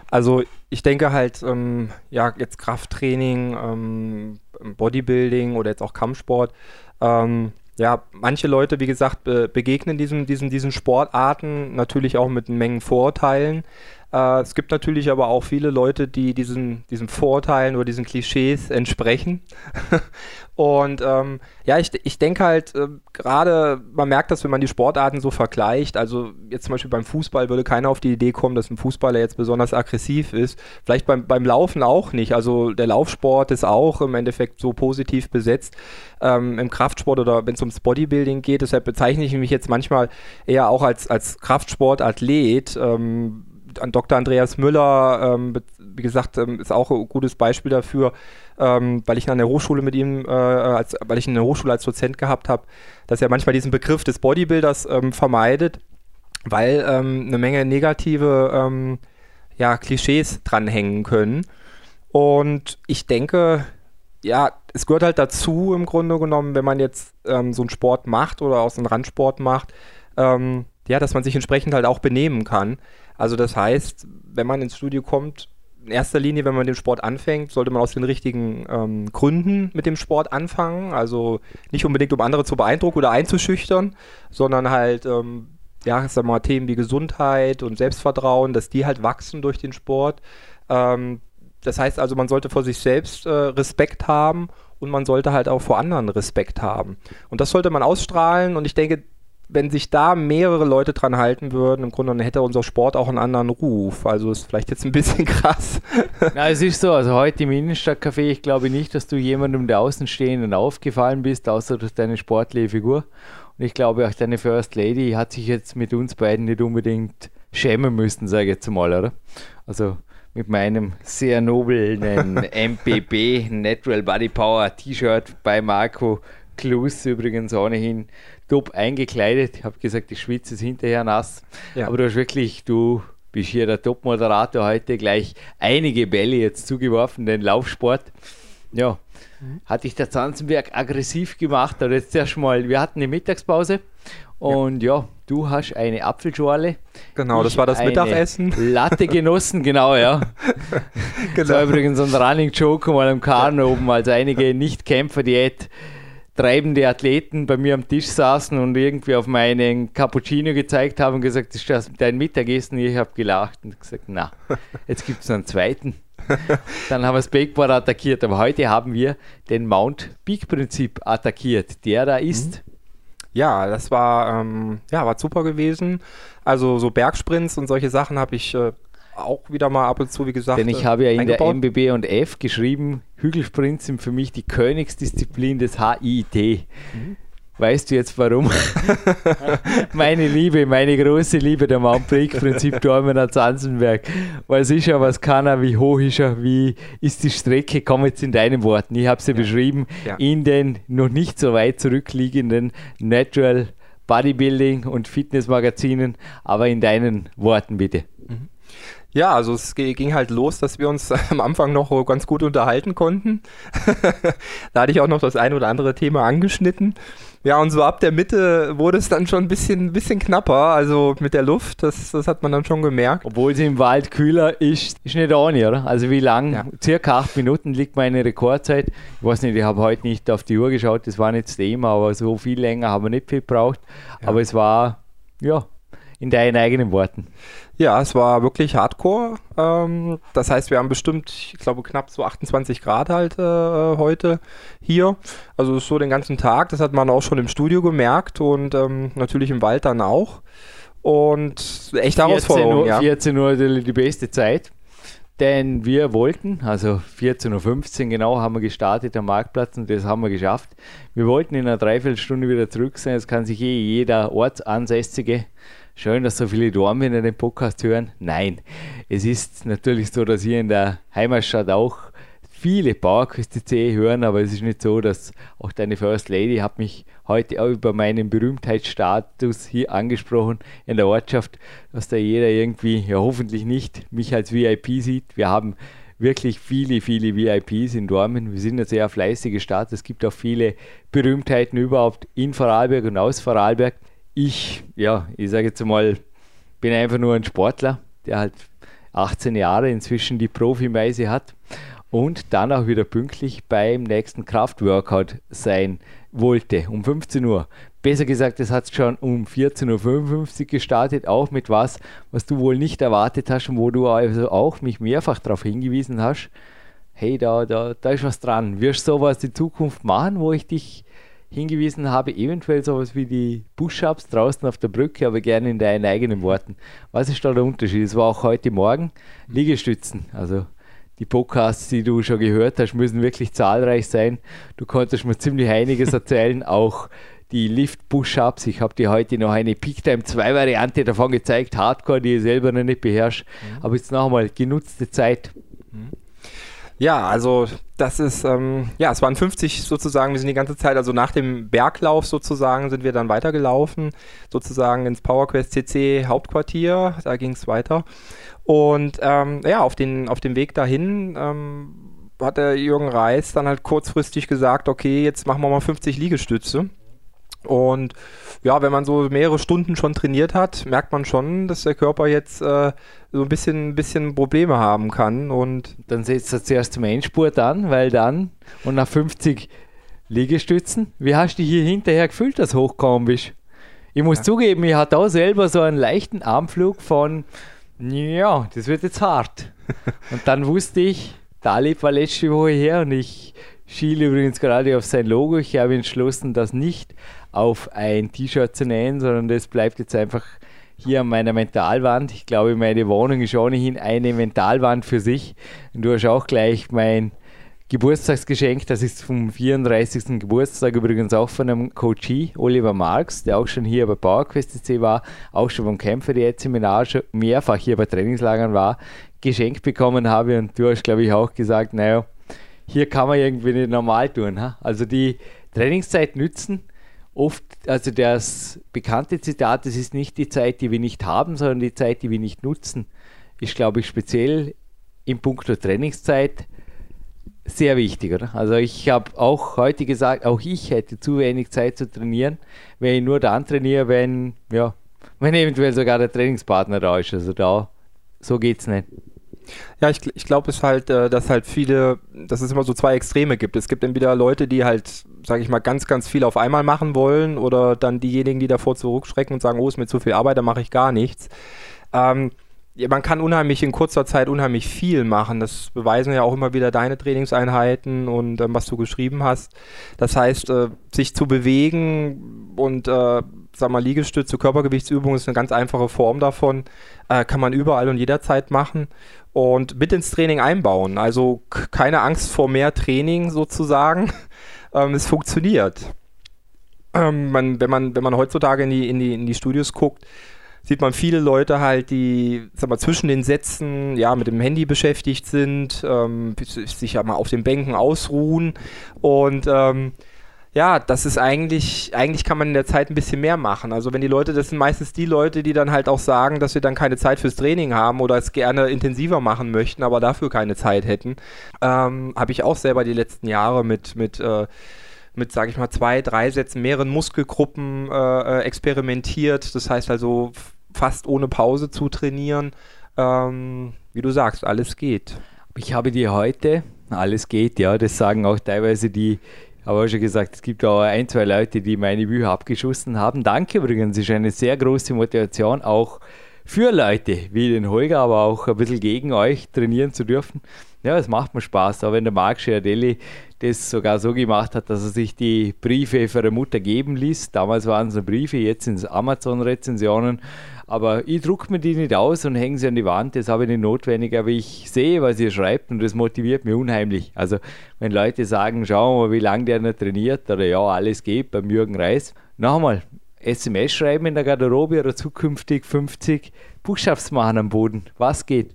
Also ich denke halt, ähm, ja, jetzt Krafttraining, ähm, Bodybuilding oder jetzt auch Kampfsport, ähm, ja, manche Leute, wie gesagt, be begegnen diesen, diesen, diesen Sportarten natürlich auch mit Mengen Vorurteilen. Äh, es gibt natürlich aber auch viele Leute, die diesen, diesen Vorurteilen oder diesen Klischees entsprechen. Und ähm, ja, ich, ich denke halt, äh, gerade, man merkt das, wenn man die Sportarten so vergleicht. Also jetzt zum Beispiel beim Fußball würde keiner auf die Idee kommen, dass ein Fußballer jetzt besonders aggressiv ist. Vielleicht beim, beim Laufen auch nicht. Also der Laufsport ist auch im Endeffekt so positiv besetzt. Ähm, Im Kraftsport oder wenn es ums Bodybuilding geht, deshalb bezeichne ich mich jetzt manchmal eher auch als, als Kraftsportathlet. Ähm, an Dr. Andreas Müller, ähm, wie gesagt, ähm, ist auch ein gutes Beispiel dafür, ähm, weil ich an der Hochschule mit ihm, äh, als, weil ich in der Hochschule als Dozent gehabt habe, dass er manchmal diesen Begriff des Bodybuilders ähm, vermeidet, weil ähm, eine Menge negative ähm, ja, Klischees dranhängen können. Und ich denke, ja, es gehört halt dazu im Grunde genommen, wenn man jetzt so einen Sport macht oder auch so einen Randsport macht, ja, dass man sich entsprechend halt auch benehmen kann. Also das heißt, wenn man ins Studio kommt, in erster Linie, wenn man dem Sport anfängt, sollte man aus den richtigen ähm, Gründen mit dem Sport anfangen. Also nicht unbedingt, um andere zu beeindrucken oder einzuschüchtern, sondern halt, ähm, ja, sag mal, Themen wie Gesundheit und Selbstvertrauen, dass die halt wachsen durch den Sport. Ähm, das heißt also, man sollte vor sich selbst äh, Respekt haben und man sollte halt auch vor anderen Respekt haben. Und das sollte man ausstrahlen und ich denke, wenn sich da mehrere Leute dran halten würden, im Grunde dann hätte unser Sport auch einen anderen Ruf. Also ist vielleicht jetzt ein bisschen krass. Na, es ist so, also heute im Innenstadtcafé, ich glaube nicht, dass du jemandem der Außenstehenden aufgefallen bist, außer durch deine sportliche Figur. Und ich glaube auch deine First Lady hat sich jetzt mit uns beiden nicht unbedingt schämen müssen, sage ich jetzt mal, oder? Also mit meinem sehr noblen MPB Natural Body Power T-Shirt bei Marco Klus übrigens ohnehin top eingekleidet. Ich habe gesagt, die Schwitze ist hinterher nass. Ja. Aber du hast wirklich, du bist hier der Top-Moderator heute, gleich einige Bälle jetzt zugeworfen, den Laufsport. Ja, mhm. hat dich der Zanzenberg aggressiv gemacht. Aber jetzt erstmal, wir hatten eine Mittagspause und ja, ja du hast eine Apfelschorle. Genau, das war das Mittagessen. Latte genossen, genau, ja. genau. Das war übrigens ein Running Joke mal am Kahn oben, als einige Nicht-Kämpfer-Diät treibende Athleten bei mir am Tisch saßen und irgendwie auf meinen Cappuccino gezeigt haben und gesagt, das ist dein Mittagessen. Ich habe gelacht und gesagt, na, jetzt gibt es einen zweiten. Dann haben wir das Bakeboard attackiert, aber heute haben wir den Mount Peak Prinzip attackiert, der da ist. Mhm. Ja, das war, ähm, ja, war super gewesen. Also so Bergsprints und solche Sachen habe ich äh, auch wieder mal ab und zu, wie gesagt. Denn ich habe ja in eingebaut. der MBB und F geschrieben, Hügelsprints sind für mich die Königsdisziplin des HIT. Mhm. Weißt du jetzt warum? meine Liebe, meine große Liebe, der Mount Break-Prinzip Dormener Zanzenberg. Weil es ist ja, was kann er, wie hoch ist er, wie ist die Strecke? Komm jetzt in deinen Worten. Ich habe sie ja. beschrieben ja. in den noch nicht so weit zurückliegenden Natural Bodybuilding und Fitness Magazinen, aber in deinen Worten bitte. Ja, also es ging halt los, dass wir uns am Anfang noch ganz gut unterhalten konnten. da hatte ich auch noch das ein oder andere Thema angeschnitten. Ja, und so ab der Mitte wurde es dann schon ein bisschen, bisschen knapper, also mit der Luft, das, das hat man dann schon gemerkt. Obwohl es im Wald kühler ist, ist nicht ohne, oder? Also wie lang? Ja. Circa acht Minuten liegt meine Rekordzeit. Ich weiß nicht, ich habe heute nicht auf die Uhr geschaut, das war nicht das Thema, aber so viel länger haben wir nicht viel gebraucht. Aber es war, ja, in deinen eigenen Worten. Ja, es war wirklich Hardcore. Ähm, das heißt, wir haben bestimmt, ich glaube, knapp so 28 Grad halt äh, heute hier. Also so den ganzen Tag. Das hat man auch schon im Studio gemerkt und ähm, natürlich im Wald dann auch. Und echt 14 Herausforderung, Uhr, ja. 14 Uhr die, die beste Zeit. Denn wir wollten, also 14.15 Uhr genau, haben wir gestartet am Marktplatz und das haben wir geschafft. Wir wollten in einer Dreiviertelstunde wieder zurück sein. Das kann sich eh jeder Ortsansässige Schön, dass so viele Dormien den Podcast hören. Nein, es ist natürlich so, dass hier in der Heimatstadt auch viele C hören, aber es ist nicht so, dass auch deine First Lady hat mich heute auch über meinen Berühmtheitsstatus hier angesprochen in der Ortschaft, dass da jeder irgendwie, ja hoffentlich nicht, mich als VIP sieht. Wir haben wirklich viele, viele VIPs in Dormen. Wir sind eine sehr fleißige Stadt. Es gibt auch viele Berühmtheiten überhaupt in Vorarlberg und aus Vorarlberg ich, ja, ich sage jetzt mal, bin einfach nur ein Sportler, der halt 18 Jahre inzwischen die Profimeise hat und dann auch wieder pünktlich beim nächsten Kraftworkout sein wollte, um 15 Uhr. Besser gesagt, es hat schon um 14.55 Uhr gestartet, auch mit was, was du wohl nicht erwartet hast und wo du also auch mich mehrfach darauf hingewiesen hast. Hey, da, da, da ist was dran. Wirst du sowas in Zukunft machen, wo ich dich hingewiesen habe, eventuell sowas wie die Push-Ups draußen auf der Brücke, aber gerne in deinen eigenen Worten. Was ist da der Unterschied? Es war auch heute Morgen Liegestützen. Also die Podcasts, die du schon gehört hast, müssen wirklich zahlreich sein. Du konntest mir ziemlich einiges erzählen, auch die Lift-Push-Ups. Ich habe dir heute noch eine Peak Time 2 Variante davon gezeigt, Hardcore, die ich selber noch nicht beherrsche. Mhm. Aber jetzt noch einmal genutzte Zeit. Mhm. Ja, also das ist, ähm, ja, es waren 50 sozusagen, wir sind die ganze Zeit, also nach dem Berglauf sozusagen sind wir dann weitergelaufen, sozusagen ins PowerQuest CC Hauptquartier, da ging es weiter. Und ähm, ja, auf den, auf dem Weg dahin ähm, hat der Jürgen Reis dann halt kurzfristig gesagt, okay, jetzt machen wir mal 50 Liegestütze. Und ja, wenn man so mehrere Stunden schon trainiert hat, merkt man schon, dass der Körper jetzt äh, so ein bisschen, bisschen Probleme haben kann. Und dann setzt er zuerst zum Endspurt an, weil dann und nach 50 Liegestützen, wie hast du dich hier hinterher gefühlt, dass hochgekommen bist? Ich muss ja. zugeben, ich hatte auch selber so einen leichten Anflug von, ja, das wird jetzt hart. und dann wusste ich, Talib war letzte Woche her und ich schiele übrigens gerade auf sein Logo. Ich habe entschlossen, das nicht auf ein T-Shirt zu nähen, sondern das bleibt jetzt einfach hier an meiner Mentalwand. Ich glaube, meine Wohnung ist ohnehin eine Mentalwand für sich. Und du hast auch gleich mein Geburtstagsgeschenk, das ist vom 34. Geburtstag übrigens auch von einem Coachie, Oliver Marx, der auch schon hier bei PowerQuest C war, auch schon beim Kämpfer Diät Seminar schon mehrfach hier bei Trainingslagern war, geschenkt bekommen habe. Und du hast, glaube ich, auch gesagt, naja, hier kann man irgendwie nicht normal tun. Ha? Also die Trainingszeit nützen, oft, also das bekannte Zitat, das ist nicht die Zeit, die wir nicht haben, sondern die Zeit, die wir nicht nutzen, ist, glaube ich, speziell im Punkt der Trainingszeit sehr wichtig. Oder? Also ich habe auch heute gesagt, auch ich hätte zu wenig Zeit zu trainieren, wenn ich nur dann trainiere, wenn, ja, wenn eventuell sogar der Trainingspartner da ist. Also da, so geht es nicht. Ja, ich, ich glaube es halt, äh, dass halt viele, dass es immer so zwei Extreme gibt. Es gibt entweder Leute, die halt, sage ich mal, ganz, ganz viel auf einmal machen wollen oder dann diejenigen, die davor zurückschrecken und sagen, oh, ist mir zu viel Arbeit, da mache ich gar nichts. Ähm, man kann unheimlich in kurzer Zeit unheimlich viel machen. Das beweisen ja auch immer wieder deine Trainingseinheiten und ähm, was du geschrieben hast. Das heißt, äh, sich zu bewegen und äh, sag mal, Liegestütze, Körpergewichtsübung ist eine ganz einfache Form davon. Äh, kann man überall und jederzeit machen und mit ins Training einbauen. Also keine Angst vor mehr Training sozusagen. Ähm, es funktioniert. Ähm, man, wenn, man, wenn man heutzutage in die, in, die, in die Studios guckt, sieht man viele Leute halt, die sag mal, zwischen den Sätzen ja, mit dem Handy beschäftigt sind, ähm, sich ja mal auf den Bänken ausruhen und ähm, ja, das ist eigentlich, eigentlich kann man in der Zeit ein bisschen mehr machen. Also wenn die Leute, das sind meistens die Leute, die dann halt auch sagen, dass wir dann keine Zeit fürs Training haben oder es gerne intensiver machen möchten, aber dafür keine Zeit hätten. Ähm, Habe ich auch selber die letzten Jahre mit, mit äh, mit sage ich mal, zwei, drei Sätzen, mehreren Muskelgruppen äh, äh experimentiert. Das heißt also fast ohne Pause zu trainieren. Ähm, wie du sagst, alles geht. Ich habe dir heute, alles geht, ja, das sagen auch teilweise die, aber schon gesagt, es gibt auch ein, zwei Leute, die meine Bücher abgeschossen haben. Danke übrigens, ist eine sehr große Motivation, auch für Leute wie den Holger, aber auch ein bisschen gegen euch trainieren zu dürfen. Ja, es macht mir Spaß. Aber wenn der Marc Schiardelli das sogar so gemacht hat, dass er sich die Briefe für eine Mutter geben ließ, damals waren es Briefe, jetzt sind es Amazon-Rezensionen, aber ich drucke mir die nicht aus und hänge sie an die Wand, das habe ich nicht notwendig, aber ich sehe, was ihr schreibt und das motiviert mich unheimlich. Also wenn Leute sagen, schauen wir mal, wie lange der noch trainiert oder ja, alles geht beim Jürgen Reis. Noch einmal, SMS schreiben in der Garderobe oder zukünftig 50 Buchstabsmachen am Boden. Was geht?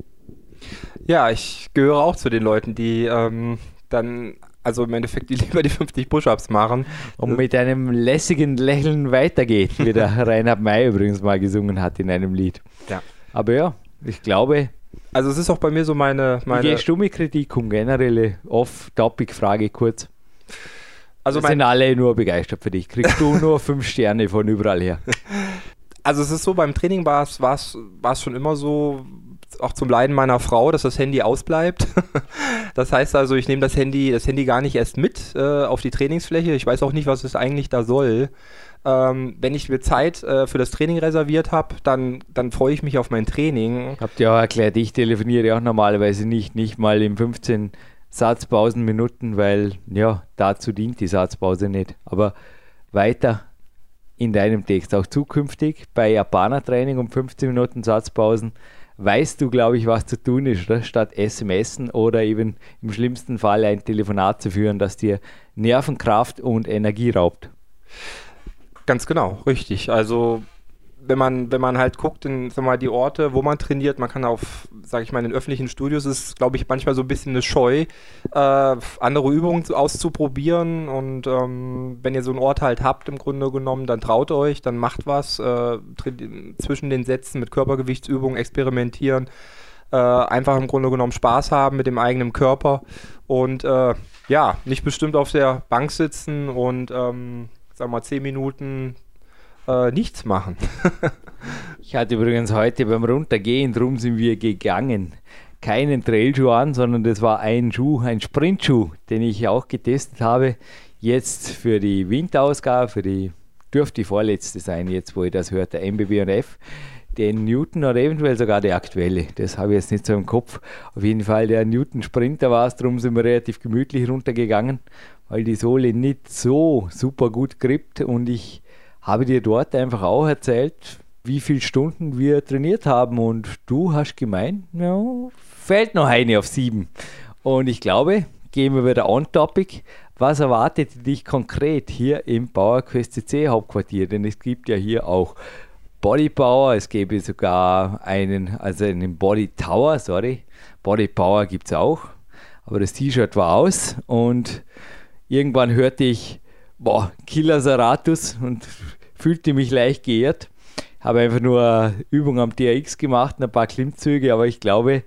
Ja, ich gehöre auch zu den Leuten, die ähm, dann, also im Endeffekt, die lieber die 50 Push-Ups machen. Und mit einem lässigen Lächeln weitergeht, wie der Reinhard May übrigens mal gesungen hat in einem Lied. Ja. Aber ja, ich glaube. Also es ist auch bei mir so meine. meine wie gehst du mit Kritik um? Generelle Off-Topic-Frage kurz. Also sind alle nur begeistert für dich. Kriegst du nur fünf Sterne von überall her. Also es ist so, beim Training war es schon immer so, auch zum Leiden meiner Frau, dass das Handy ausbleibt. das heißt also, ich nehme das Handy, das Handy gar nicht erst mit äh, auf die Trainingsfläche. Ich weiß auch nicht, was es eigentlich da soll. Ähm, wenn ich mir Zeit äh, für das Training reserviert habe, dann, dann freue ich mich auf mein Training. Habt ihr auch erklärt, ich telefoniere auch normalerweise nicht, nicht mal im 15 Satzpausenminuten, weil ja, dazu dient die Satzpause nicht. Aber weiter in deinem Text, auch zukünftig bei Japaner-Training um 15 Minuten Satzpausen, weißt du, glaube ich, was zu tun ist, oder? statt SMSen oder eben im schlimmsten Fall ein Telefonat zu führen, das dir Nervenkraft und Energie raubt. Ganz genau, richtig. Also wenn man, wenn man halt guckt, in sag mal, die Orte, wo man trainiert, man kann auf, sage ich mal, in den öffentlichen Studios ist, glaube ich, manchmal so ein bisschen eine Scheu, äh, andere Übungen auszuprobieren. Und ähm, wenn ihr so einen Ort halt habt, im Grunde genommen, dann traut euch, dann macht was, äh, zwischen den Sätzen mit Körpergewichtsübungen experimentieren. Äh, einfach im Grunde genommen Spaß haben mit dem eigenen Körper und äh, ja, nicht bestimmt auf der Bank sitzen und ähm, sag mal zehn Minuten äh, nichts machen. ich hatte übrigens heute beim Runtergehen, drum sind wir gegangen, keinen Trailschuh an, sondern das war ein Schuh, ein Sprintschuh, den ich auch getestet habe. Jetzt für die Winterausgabe, für die dürfte die vorletzte sein, jetzt wo ich das hörte, MBB&F den Newton oder eventuell sogar die aktuelle. Das habe ich jetzt nicht so im Kopf. Auf jeden Fall der Newton Sprinter war es, darum sind wir relativ gemütlich runtergegangen, weil die Sohle nicht so super gut grippt und ich habe dir dort einfach auch erzählt, wie viele Stunden wir trainiert haben und du hast gemeint, ja, fällt noch eine auf sieben. Und ich glaube, gehen wir wieder on topic. Was erwartet dich konkret hier im PowerQuest CC Hauptquartier? Denn es gibt ja hier auch Body Power, es gäbe sogar einen, also einen Body Tower, sorry. Body Power gibt es auch, aber das T-Shirt war aus und irgendwann hörte ich, boah, Killer Saratus und fühlte mich leicht geehrt. Habe einfach nur Übung am TRX gemacht, ein paar Klimmzüge, aber ich glaube,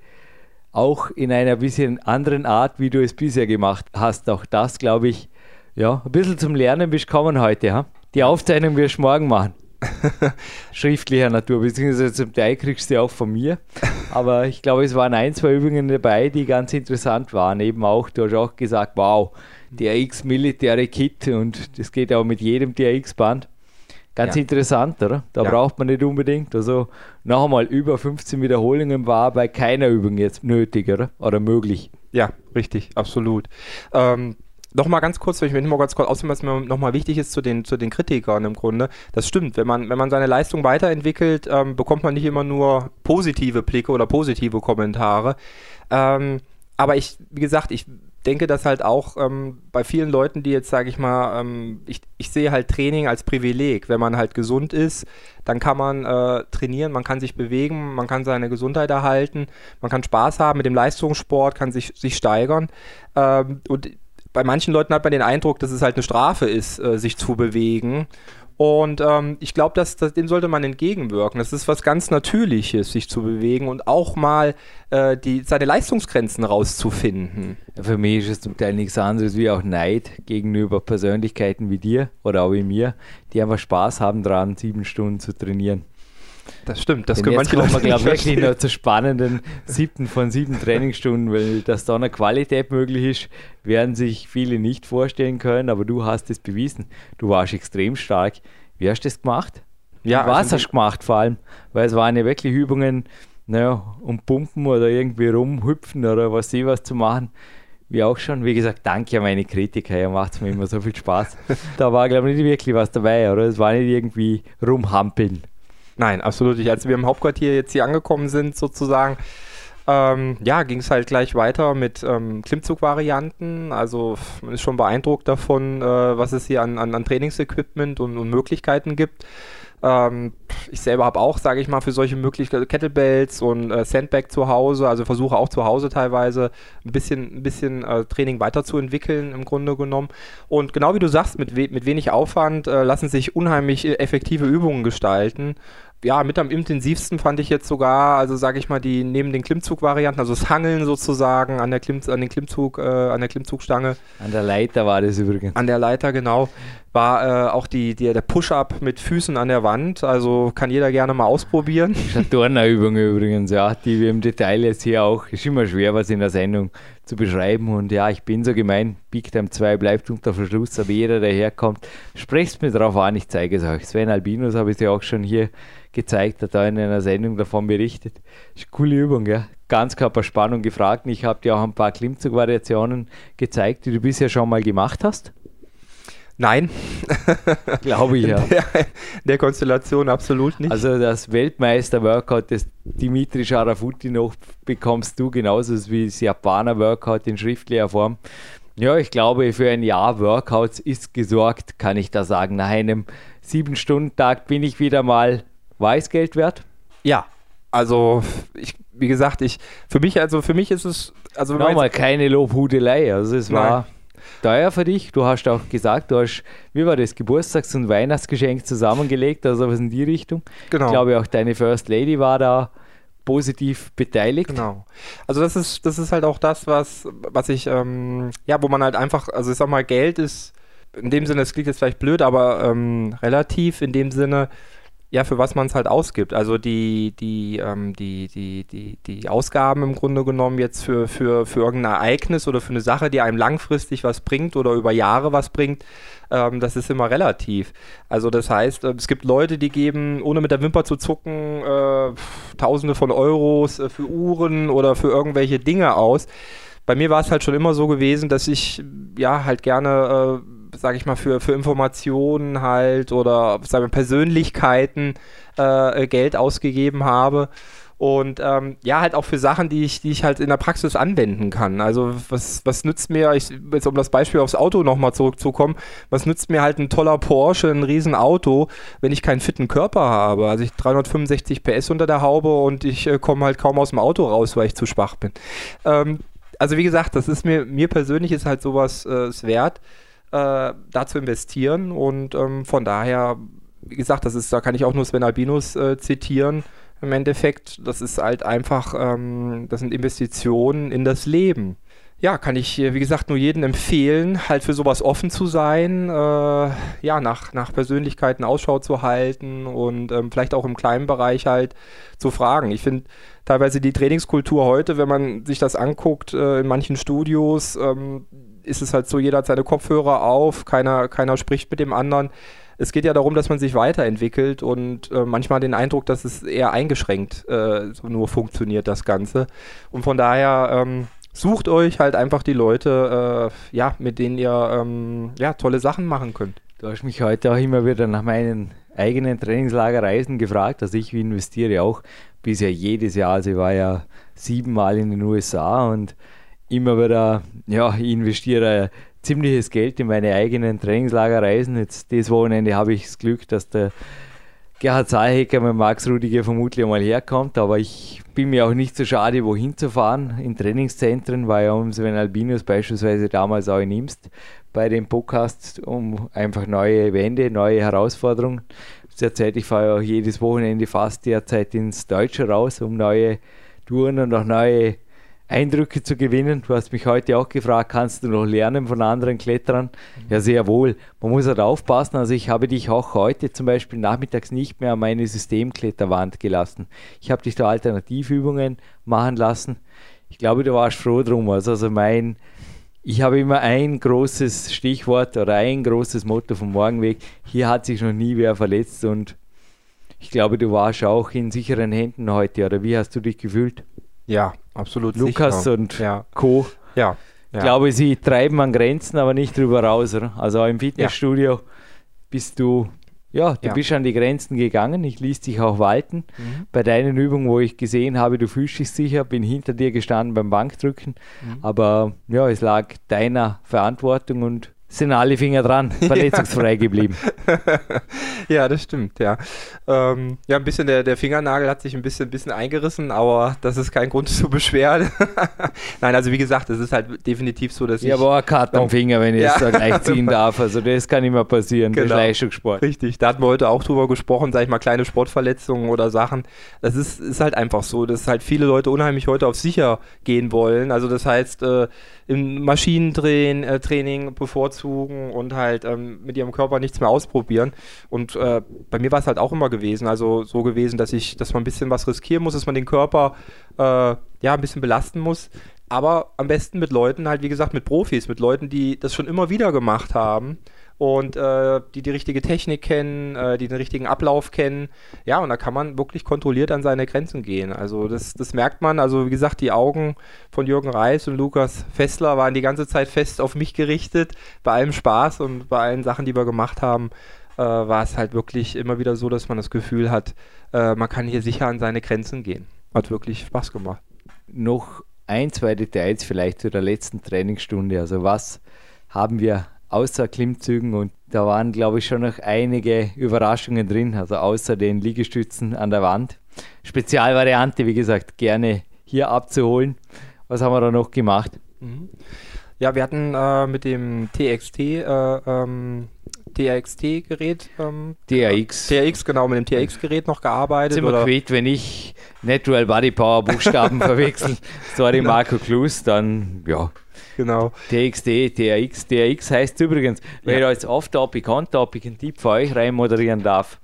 auch in einer bisschen anderen Art, wie du es bisher gemacht hast. Auch das, glaube ich, ja, ein bisschen zum Lernen bist kommen heute. Ha? Die Aufzeichnung wirst du morgen machen. Schriftlicher Natur, beziehungsweise zum Teil kriegst du ja auch von mir. Aber ich glaube, es waren ein, zwei Übungen dabei, die ganz interessant waren. Eben auch, du hast auch gesagt, wow, DRX militäre Kit und das geht auch mit jedem DRX-Band. Ganz ja. interessant, oder? Da ja. braucht man nicht unbedingt. Also noch einmal über 15 Wiederholungen war bei keiner Übung jetzt nötig, oder? Oder möglich. Ja, richtig, absolut. Ähm, Nochmal ganz kurz, wenn ich mir noch mal ganz kurz aussehen, was mir nochmal wichtig ist zu den, zu den Kritikern im Grunde. Das stimmt, wenn man, wenn man seine Leistung weiterentwickelt, ähm, bekommt man nicht immer nur positive Blicke oder positive Kommentare. Ähm, aber ich, wie gesagt, ich denke, dass halt auch ähm, bei vielen Leuten, die jetzt, sage ich mal, ähm, ich, ich sehe halt Training als Privileg. Wenn man halt gesund ist, dann kann man äh, trainieren, man kann sich bewegen, man kann seine Gesundheit erhalten, man kann Spaß haben mit dem Leistungssport, kann sich, sich steigern. Ähm, und bei manchen Leuten hat man den Eindruck, dass es halt eine Strafe ist, äh, sich zu bewegen. Und ähm, ich glaube, dass, dass, dem sollte man entgegenwirken. Das ist was ganz Natürliches, sich zu bewegen und auch mal äh, die, seine Leistungsgrenzen rauszufinden. Für mich ist es zum Teil nichts anderes wie auch Neid gegenüber Persönlichkeiten wie dir oder auch wie mir, die einfach Spaß haben daran, sieben Stunden zu trainieren. Das stimmt, das können manche Leute wir, glaube ich, wirklich noch zur spannenden siebten von sieben Trainingsstunden, weil dass da eine Qualität möglich ist, werden sich viele nicht vorstellen können, aber du hast es bewiesen. Du warst extrem stark. Wie hast du das gemacht? Ja, was also hast du gemacht vor allem? Weil es waren ja wirklich Übungen, naja, um Pumpen oder irgendwie rumhüpfen oder was sie was zu machen. Wie auch schon, wie gesagt, danke an meine Kritiker, ja, macht es mir immer so viel Spaß. da war, glaube ich, nicht wirklich was dabei, oder? Es war nicht irgendwie rumhampeln. Nein, absolut nicht. Als wir im Hauptquartier jetzt hier angekommen sind, sozusagen, ähm, ja, ging es halt gleich weiter mit ähm, Klimmzug-Varianten. Also man ist schon beeindruckt davon, äh, was es hier an, an, an Trainingsequipment und, und Möglichkeiten gibt. Ähm, ich selber habe auch, sage ich mal, für solche Möglichkeiten Kettlebells und äh, Sandbag zu Hause, also versuche auch zu Hause teilweise ein bisschen, ein bisschen äh, Training weiterzuentwickeln im Grunde genommen. Und genau wie du sagst, mit, we mit wenig Aufwand äh, lassen sich unheimlich äh, effektive Übungen gestalten. Ja, mit am intensivsten fand ich jetzt sogar, also sage ich mal, die neben den Klimmzug-Varianten, also das Hangeln sozusagen an der, Klimm an den Klimmzug, äh, an der Klimmzugstange, An der Leiter war das übrigens. an der Leiter, genau, war äh, auch die, die, der Push-Up mit Füßen an der Wand. Also kann jeder gerne mal ausprobieren. Turnerübung übrigens, ja, die wir im Detail jetzt hier auch, ist immer schwer, was in der Sendung zu beschreiben. Und ja, ich bin so gemein, Big Time 2 bleibt unter Verschluss, aber jeder, der herkommt, sprecht mir drauf an, ich zeige es euch. Sven Albinus habe ich dir auch schon hier gezeigt, hat da in einer Sendung davon berichtet. Ist eine coole Übung, ja. Ganzkörperspannung gefragt. Ich habe dir auch ein paar Klimmzug-Variationen gezeigt, die du bisher schon mal gemacht hast. Nein, Glaube ich, ja. der, der Konstellation absolut nicht. Also das Weltmeister-Workout des Dimitri Sharafuti noch bekommst du genauso wie das Japaner-Workout in schriftlicher Form. Ja, ich glaube, für ein Jahr Workouts ist gesorgt, kann ich da sagen. Nach einem 7-Stunden-Tag bin ich wieder mal Weißgeld wert. ja, also ich, wie gesagt, ich für mich, also für mich ist es, also Nochmal keine Lobhudelei. Also es war teuer für dich. Du hast auch gesagt, du hast, wie war das, Geburtstags- und Weihnachtsgeschenk zusammengelegt, also was in die Richtung. Genau. Ich glaube auch deine First Lady war da positiv beteiligt. Genau. Also das ist, das ist halt auch das, was, was ich, ähm, ja, wo man halt einfach, also ich sag mal, Geld ist in dem Sinne, es klingt jetzt vielleicht blöd, aber ähm, relativ in dem Sinne, ja, für was man es halt ausgibt. Also die, die, ähm, die, die, die, die Ausgaben im Grunde genommen jetzt für, für, für irgendein Ereignis oder für eine Sache, die einem langfristig was bringt oder über Jahre was bringt, ähm, das ist immer relativ. Also das heißt, äh, es gibt Leute, die geben, ohne mit der Wimper zu zucken, äh, Tausende von Euros äh, für Uhren oder für irgendwelche Dinge aus. Bei mir war es halt schon immer so gewesen, dass ich ja halt gerne, äh, sage ich mal, für, für Informationen halt oder sagen wir, Persönlichkeiten äh, Geld ausgegeben habe. Und ähm, ja, halt auch für Sachen, die ich, die ich halt in der Praxis anwenden kann. Also was, was nützt mir, ich, jetzt um das Beispiel aufs Auto nochmal zurückzukommen, was nützt mir halt ein toller Porsche, ein Riesenauto, wenn ich keinen fitten Körper habe? Also ich 365 PS unter der Haube und ich äh, komme halt kaum aus dem Auto raus, weil ich zu schwach bin. Ähm, also wie gesagt, das ist mir, mir persönlich ist halt sowas äh, wert, äh, da zu investieren und ähm, von daher, wie gesagt, das ist, da kann ich auch nur Sven Albinus äh, zitieren. Im Endeffekt, das ist halt einfach, ähm, das sind Investitionen in das Leben. Ja, kann ich, äh, wie gesagt, nur jedem empfehlen, halt für sowas offen zu sein, äh, ja, nach, nach Persönlichkeiten Ausschau zu halten und ähm, vielleicht auch im kleinen Bereich halt zu fragen. Ich finde teilweise die Trainingskultur heute, wenn man sich das anguckt, äh, in manchen Studios, ähm, ist es halt so, jeder hat seine Kopfhörer auf, keiner, keiner spricht mit dem anderen. Es geht ja darum, dass man sich weiterentwickelt und äh, manchmal den Eindruck, dass es eher eingeschränkt äh, nur funktioniert, das Ganze. Und von daher ähm, sucht euch halt einfach die Leute, äh, ja, mit denen ihr ähm, ja, tolle Sachen machen könnt. Du hast mich heute auch immer wieder nach meinen eigenen Trainingslagerreisen gefragt. Also ich investiere auch bisher jedes Jahr. Also ich war ja siebenmal in den USA und immer wieder, ja, ich investiere ziemliches Geld in meine eigenen Trainingslagerreisen. Jetzt dieses Wochenende habe ich das Glück, dass der Gerhard Zahecker mit Max Rudiger vermutlich einmal herkommt, aber ich bin mir auch nicht so schade, wohin zu fahren. In Trainingszentren war ja um Sven Albinus beispielsweise damals auch in Imst bei dem Podcast um einfach neue Wände, neue Herausforderungen. Derzeit, ich fahre auch jedes Wochenende fast derzeit ins Deutsche raus, um neue Touren und auch neue Eindrücke zu gewinnen. Du hast mich heute auch gefragt, kannst du noch lernen von anderen Kletterern? Ja, sehr wohl. Man muss halt aufpassen. Also ich habe dich auch heute zum Beispiel nachmittags nicht mehr an meine Systemkletterwand gelassen. Ich habe dich da Alternativübungen machen lassen. Ich glaube, du warst froh drum. Also, also mein, ich habe immer ein großes Stichwort oder ein großes Motto vom Morgenweg. Hier hat sich noch nie wer verletzt und ich glaube, du warst auch in sicheren Händen heute. Oder wie hast du dich gefühlt? Ja, absolut. Lukas sicher. und ja. Co. Ja. Ich glaube, sie treiben an Grenzen, aber nicht drüber raus. Oder? Also im Fitnessstudio bist du, ja, du Ja. bist an die Grenzen gegangen. Ich ließ dich auch walten. Mhm. Bei deinen Übungen, wo ich gesehen habe, du fühlst dich sicher, bin hinter dir gestanden beim Bankdrücken. Mhm. Aber ja, es lag deiner Verantwortung und sind alle Finger dran, verletzungsfrei geblieben. ja, das stimmt, ja. Ähm, ja, ein bisschen der, der Fingernagel hat sich ein bisschen, ein bisschen eingerissen, aber das ist kein Grund zur Beschwerde. Nein, also wie gesagt, es ist halt definitiv so, dass Ich ich. habe auch eine Karte am Finger, wenn ich Ja. es da gleich ziehen darf. Also das kann immer passieren, das ist Genau. Leistungssport. Richtig, da hatten wir heute auch drüber gesprochen, sag ich mal, kleine Sportverletzungen oder Sachen. Das ist, ist halt einfach so, dass halt viele Leute unheimlich heute auf sicher gehen wollen. Also das heißt, äh, im Maschinentraining äh, Training bevorzugen und halt ähm, mit ihrem Körper nichts mehr ausprobieren. Und äh, bei mir war es halt auch immer gewesen, also so gewesen, dass ich, dass man ein bisschen was riskieren muss, dass man den Körper äh, ja ein bisschen belasten muss. Aber am besten mit Leuten, halt wie gesagt, mit Profis, mit Leuten, die das schon immer wieder gemacht haben und äh, die die richtige Technik kennen, äh, die den richtigen Ablauf kennen. Ja, und da kann man wirklich kontrolliert an seine Grenzen gehen. Also das, das merkt man. Also wie gesagt, die Augen von Jürgen Reis und Lukas Fessler waren die ganze Zeit fest auf mich gerichtet. Bei allem Spaß und bei allen Sachen, die wir gemacht haben, äh, war es halt wirklich immer wieder so, dass man das Gefühl hat, äh, man kann hier sicher an seine Grenzen gehen. Hat wirklich Spaß gemacht. noch ein, zwei Details vielleicht zu der letzten Trainingsstunde. Also was haben wir außer Klimmzügen und da waren, glaube ich, schon noch einige Überraschungen drin, also außer den Liegestützen an der Wand. Spezialvariante, wie gesagt, gerne hier abzuholen. Was haben wir da noch gemacht? Ja, wir hatten äh, mit dem TXT, äh, ähm, TXT-Gerät, ähm, DRX. TRX, genau, mit dem TRX-Gerät noch gearbeitet. Sind wir quitt, wenn ich Natural Body Power Buchstaben verwechsel. Sorry, Marco Klus, dann ja. Genau. TXT, TRX. TRX heißt übrigens, wenn ich als Off-Topic, On-Topic einen Tipp für euch rein moderieren darf,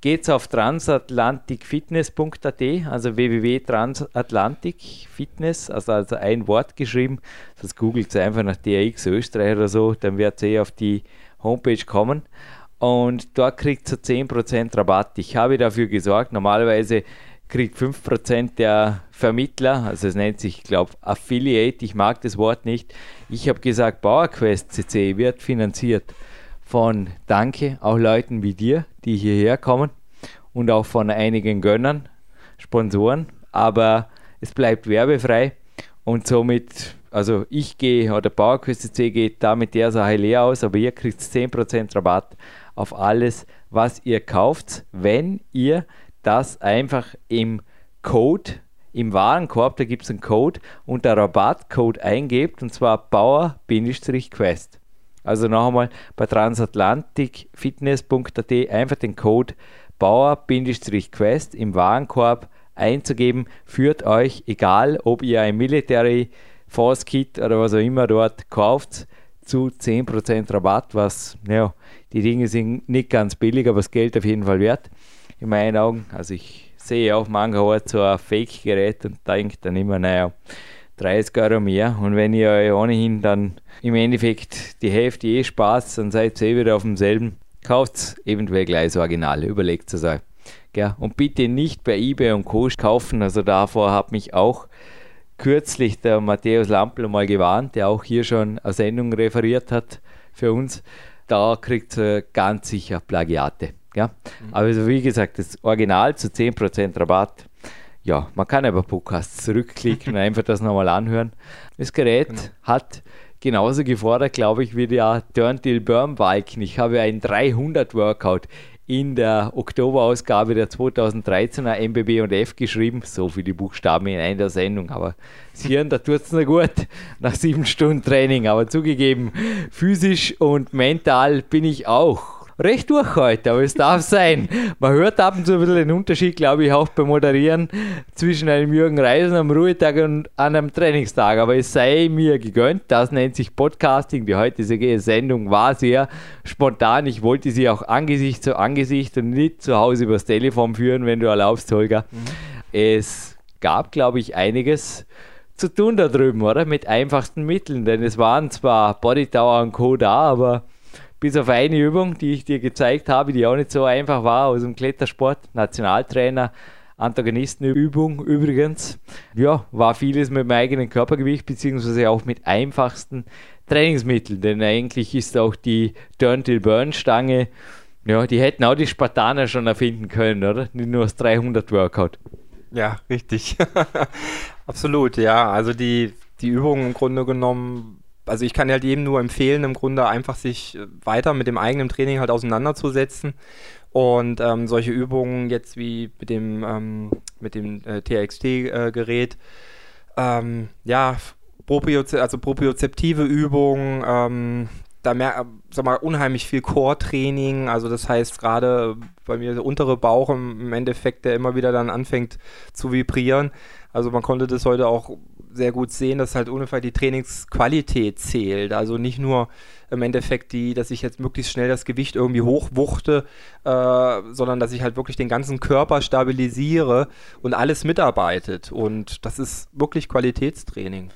geht's auf transatlanticfitness.at, also www.transatlanticfitness, also, also ein Wort geschrieben. Das googelt einfach nach TRX Österreich oder so, dann werdet ihr eh auf die Homepage kommen. Und dort kriegt ihr 10% Rabatt. Ich habe dafür gesorgt, normalerweise kriegt 5% der Vermittler, also es nennt sich, ich glaube, Affiliate, ich mag das Wort nicht. Ich habe gesagt, PowerQuest CC wird finanziert von Danke, auch Leuten wie dir, die hierher kommen und auch von einigen Gönnern, Sponsoren, aber es bleibt werbefrei. Und somit, also ich gehe oder PowerQuest CC geht da mit der Sache leer aus, aber ihr kriegt 10% Rabatt auf alles, was ihr kauft, wenn ihr das einfach im Code, im Warenkorb, da gibt es einen Code und der Rabattcode eingebt und zwar Bauer-Quest. Also noch einmal bei transatlanticfitness.at einfach den Code Bauer-Quest im Warenkorb einzugeben, führt euch, egal ob ihr ein Military Force Kit oder was auch immer dort kauft, zu 10% Rabatt, was, ja, die Dinge sind nicht ganz billig, aber das Geld auf jeden Fall wert, in meinen Augen. Also ich sehe auch manchmal so ein Fake-Gerät und denke dann immer, naja, 30 Euro mehr. Und wenn ihr euch ohnehin dann im Endeffekt die Hälfte eh Spaß, dann seid ihr eh wieder auf demselben. Kauft eventuell gleich das Original, überlegt es euch. Gell? Und bitte nicht bei eBay und Co. kaufen. Also davor hat mich auch kürzlich der Matthäus Lampel mal gewarnt, der auch hier schon eine Sendung referiert hat für uns. Da kriegt ihr ganz sicher Plagiate. Ja? Aber also wie gesagt, das Original zu 10% Rabatt. Ja, man kann aber Podcasts zurückklicken und einfach das nochmal anhören. Das Gerät hat genauso gefordert, glaube ich, wie der Turntail Burn Balken. Ich habe ein 300 Workout in der Oktoberausgabe der 2013er MBB und F geschrieben. So viele Buchstaben in einer Sendung, aber das Hirn, da tut es nur gut nach sieben Stunden Training. Aber zugegeben, physisch und mental bin ich auch recht durch heute, aber es darf sein. Man hört ab und zu ein bisschen den Unterschied, glaube ich, auch beim Moderieren zwischen einem Jürgen Reisen am Ruhetag und an einem Trainingstag. Aber es sei mir gegönnt, das nennt sich Podcasting. Die heutige Sendung war sehr spontan. Ich wollte sie auch Angesicht zu Angesicht und nicht zu Hause übers Telefon führen, wenn du erlaubst, Holger. Mhm. Es gab, glaube ich, einiges zu tun da drüben, oder? Mit einfachsten Mitteln, denn es waren zwar Bodytower und Co. da, aber bis auf eine Übung, die ich dir gezeigt habe, die auch nicht so einfach war, aus dem Klettersport, Nationaltrainer, Antagonistenübung übrigens. Ja, war vieles mit dem eigenen Körpergewicht, beziehungsweise auch mit einfachsten Trainingsmitteln, denn eigentlich ist auch die Turn-till-Burn-Stange, ja, die hätten auch die Spartaner schon erfinden können, oder? Nicht nur das 300-Workout. Ja, richtig. Absolut, ja. Also die, die Übung im Grunde genommen also ich kann halt jedem nur empfehlen, im Grunde einfach sich äh, weiter mit dem eigenen Training halt auseinanderzusetzen und ähm, solche Übungen jetzt wie mit dem, ähm, mit dem äh, TXT-Gerät, äh, ähm, ja, Proprioze also propriozeptive Übungen, ähm, da mehr, sag mal, unheimlich viel Core-Training, also das heißt gerade bei mir der untere Bauch im Endeffekt, der immer wieder dann anfängt zu vibrieren. Also man konnte das heute auch sehr gut sehen, dass halt ungefähr die Trainingsqualität zählt. Also nicht nur im Endeffekt die, dass ich jetzt möglichst schnell das Gewicht irgendwie hochwuchte, äh, sondern dass ich halt wirklich den ganzen Körper stabilisiere und alles mitarbeitet. Und das ist wirklich Qualitätstraining.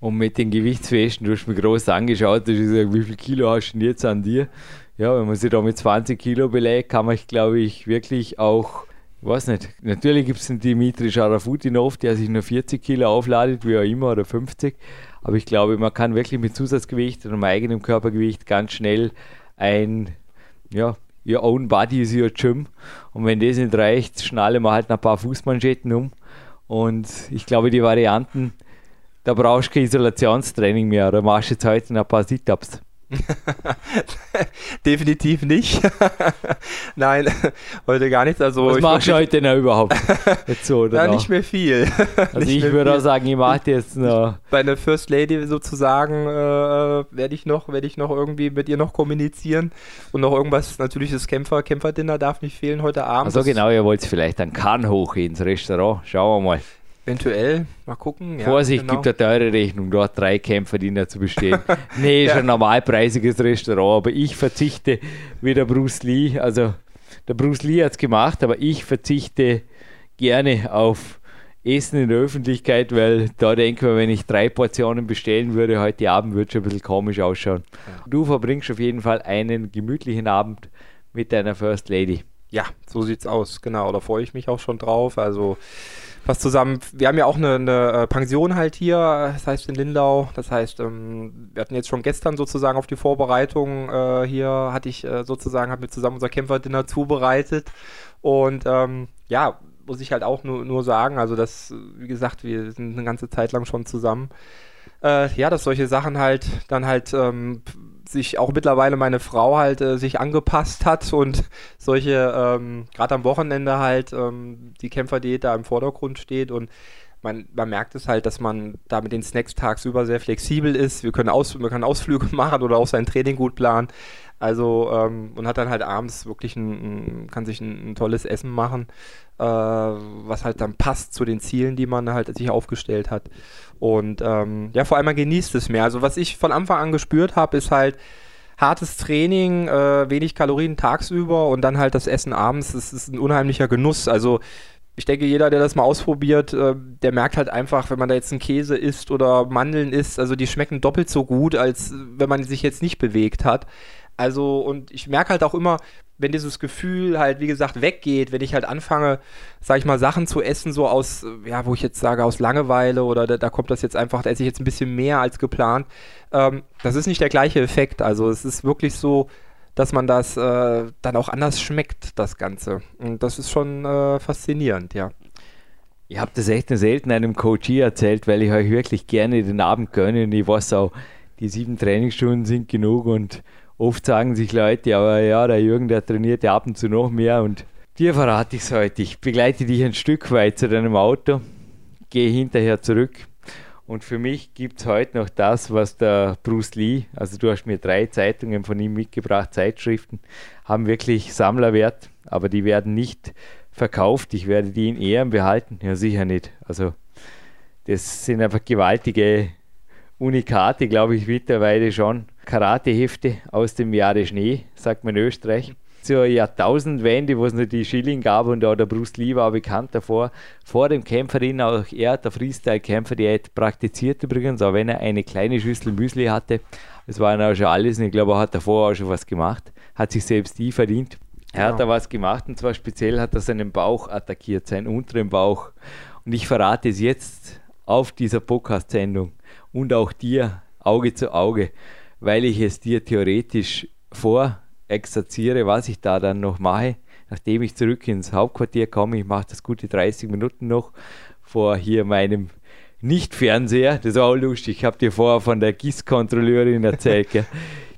Und mit den Gewichtswäschen, du hast mir groß angeschaut, du hast gesagt, wie viel Kilo hast du denn jetzt an dir? Ja, wenn man sich da mit 20 Kilo belägt, kann man, glaube ich, wirklich auch weiß nicht. Natürlich gibt es den Dimitri Scharafutinov, der sich nur 40 Kilo aufladet, wie auch immer, oder 50. Aber ich glaube, man kann wirklich mit Zusatzgewicht und einem eigenen Körpergewicht ganz schnell ein, ja, your own body is your gym. Und wenn das nicht reicht, schnalle man halt ein paar Fußmanschetten um. Und ich glaube, die Varianten, da brauchst du kein Isolationstraining mehr. Da machst du jetzt heute ein paar Sit-Ups. Definitiv nicht. Nein, heute gar nichts. Also Was machst du heute denn überhaupt? Jetzt so, oder ja, nicht mehr viel. Also nicht ich würde auch sagen, ich mache jetzt noch. Bei einer First Lady sozusagen äh, werde ich noch, werde ich noch irgendwie mit ihr noch kommunizieren und noch irgendwas. Natürlich das Kämpfer, Kämpferdinner darf nicht fehlen heute Abend. Also genau, ihr wollt vielleicht dann Kahn hoch ins Restaurant. Schauen wir mal. Eventuell, mal gucken. Ja, Vorsicht, genau. gibt eine teure Rechnung, dort drei Kämpferdiener zu bestehen. nee, ist ja. ein normalpreisiges Restaurant, aber ich verzichte wie der Bruce Lee. Also, der Bruce Lee hat es gemacht, aber ich verzichte gerne auf Essen in der Öffentlichkeit, weil da denke ich, wenn ich drei Portionen bestellen würde heute Abend, würde es schon ein bisschen komisch ausschauen. Ja. Du verbringst auf jeden Fall einen gemütlichen Abend mit deiner First Lady. Ja, so sieht's aus, genau. Da freue ich mich auch schon drauf. Also was zusammen. Wir haben ja auch eine, eine, äh, Pension halt hier, das heißt in Lindau. Das heißt, ähm, wir hatten jetzt schon gestern sozusagen auf die Vorbereitung äh, hier, hatte ich äh, sozusagen, haben wir zusammen unser Kämpferdinner zubereitet. Und ähm, ja, muss ich halt auch nur, nur sagen, also das, wie gesagt, wir sind eine ganze Zeit lang schon zusammen. Äh, ja, dass solche Sachen halt dann halt ähm, sich auch mittlerweile meine Frau halt äh, sich angepasst hat und solche, ähm, gerade am Wochenende halt, ähm, die Kämpferdiät da im Vordergrund steht und man, man merkt es halt, dass man da mit den Snacks tagsüber sehr flexibel ist. Wir können, Aus, man kann Ausflüge machen oder auch sein Training gut planen. Also ähm, und hat dann halt abends wirklich ein kann sich ein, ein, tolles Essen machen, äh, was halt dann passt zu den Zielen, die man halt sich aufgestellt hat. Und ähm, ja, vor allem man genießt es mehr. Also was ich von Anfang an gespürt habe, ist halt hartes Training, äh, wenig Kalorien tagsüber und dann halt das Essen abends. Das ist ein unheimlicher Genuss. Also ich denke, jeder, der das mal ausprobiert, äh, der merkt halt einfach, wenn man da jetzt einen Käse isst oder Mandeln isst, also die schmecken doppelt so gut, als wenn man sich jetzt nicht bewegt hat. Also, und ich merke halt auch immer, wenn dieses Gefühl halt, wie gesagt, weggeht, wenn ich halt anfange, sag ich mal, Sachen zu essen, so aus, ja, wo ich jetzt sage, aus Langeweile oder da, da kommt das jetzt einfach, da esse ich jetzt ein bisschen mehr als geplant. Ähm, das ist nicht der gleiche Effekt. Also, es ist wirklich so, dass man das äh, dann auch anders schmeckt, das Ganze. Und das ist schon äh, faszinierend, ja. Ich habe das echt selten einem Coach erzählt, weil ich euch wirklich gerne den Abend gönne und ich weiß auch, die sieben Trainingsstunden sind genug und Oft sagen sich Leute, aber ja, der Jürgen, der trainiert ja ab und zu noch mehr und dir verrate ich es heute. Ich begleite dich ein Stück weit zu deinem Auto, gehe hinterher zurück und für mich gibt es heute noch das, was der Bruce Lee, also du hast mir drei Zeitungen von ihm mitgebracht, Zeitschriften, haben wirklich Sammlerwert, aber die werden nicht verkauft. Ich werde die in Ehren behalten. Ja, sicher nicht. Also das sind einfach gewaltige Unikate, glaube ich, mittlerweile schon. Karatehefte aus dem Jahre Schnee, sagt man in Österreich. Zur Jahrtausendwende, wo es noch die Schilling gab und auch der Bruce Lee war bekannt davor. Vor dem Kämpferin auch er, der Freestyle-Kämpfer-Diät, praktiziert übrigens, auch wenn er eine kleine Schüssel Müsli hatte. Das war dann auch schon alles und ich glaube, er hat davor auch schon was gemacht. Hat sich selbst die verdient. Er hat da was gemacht und zwar speziell hat er seinen Bauch attackiert, seinen unteren Bauch. Und ich verrate es jetzt auf dieser Podcast-Sendung und auch dir Auge zu Auge, weil ich es dir theoretisch vorexerziere, was ich da dann noch mache, nachdem ich zurück ins Hauptquartier komme. Ich mache das gute 30 Minuten noch vor hier meinem Nicht-Fernseher. Das war auch lustig. Ich habe dir vorher von der GIS-Kontrolleurin erzählt, gell?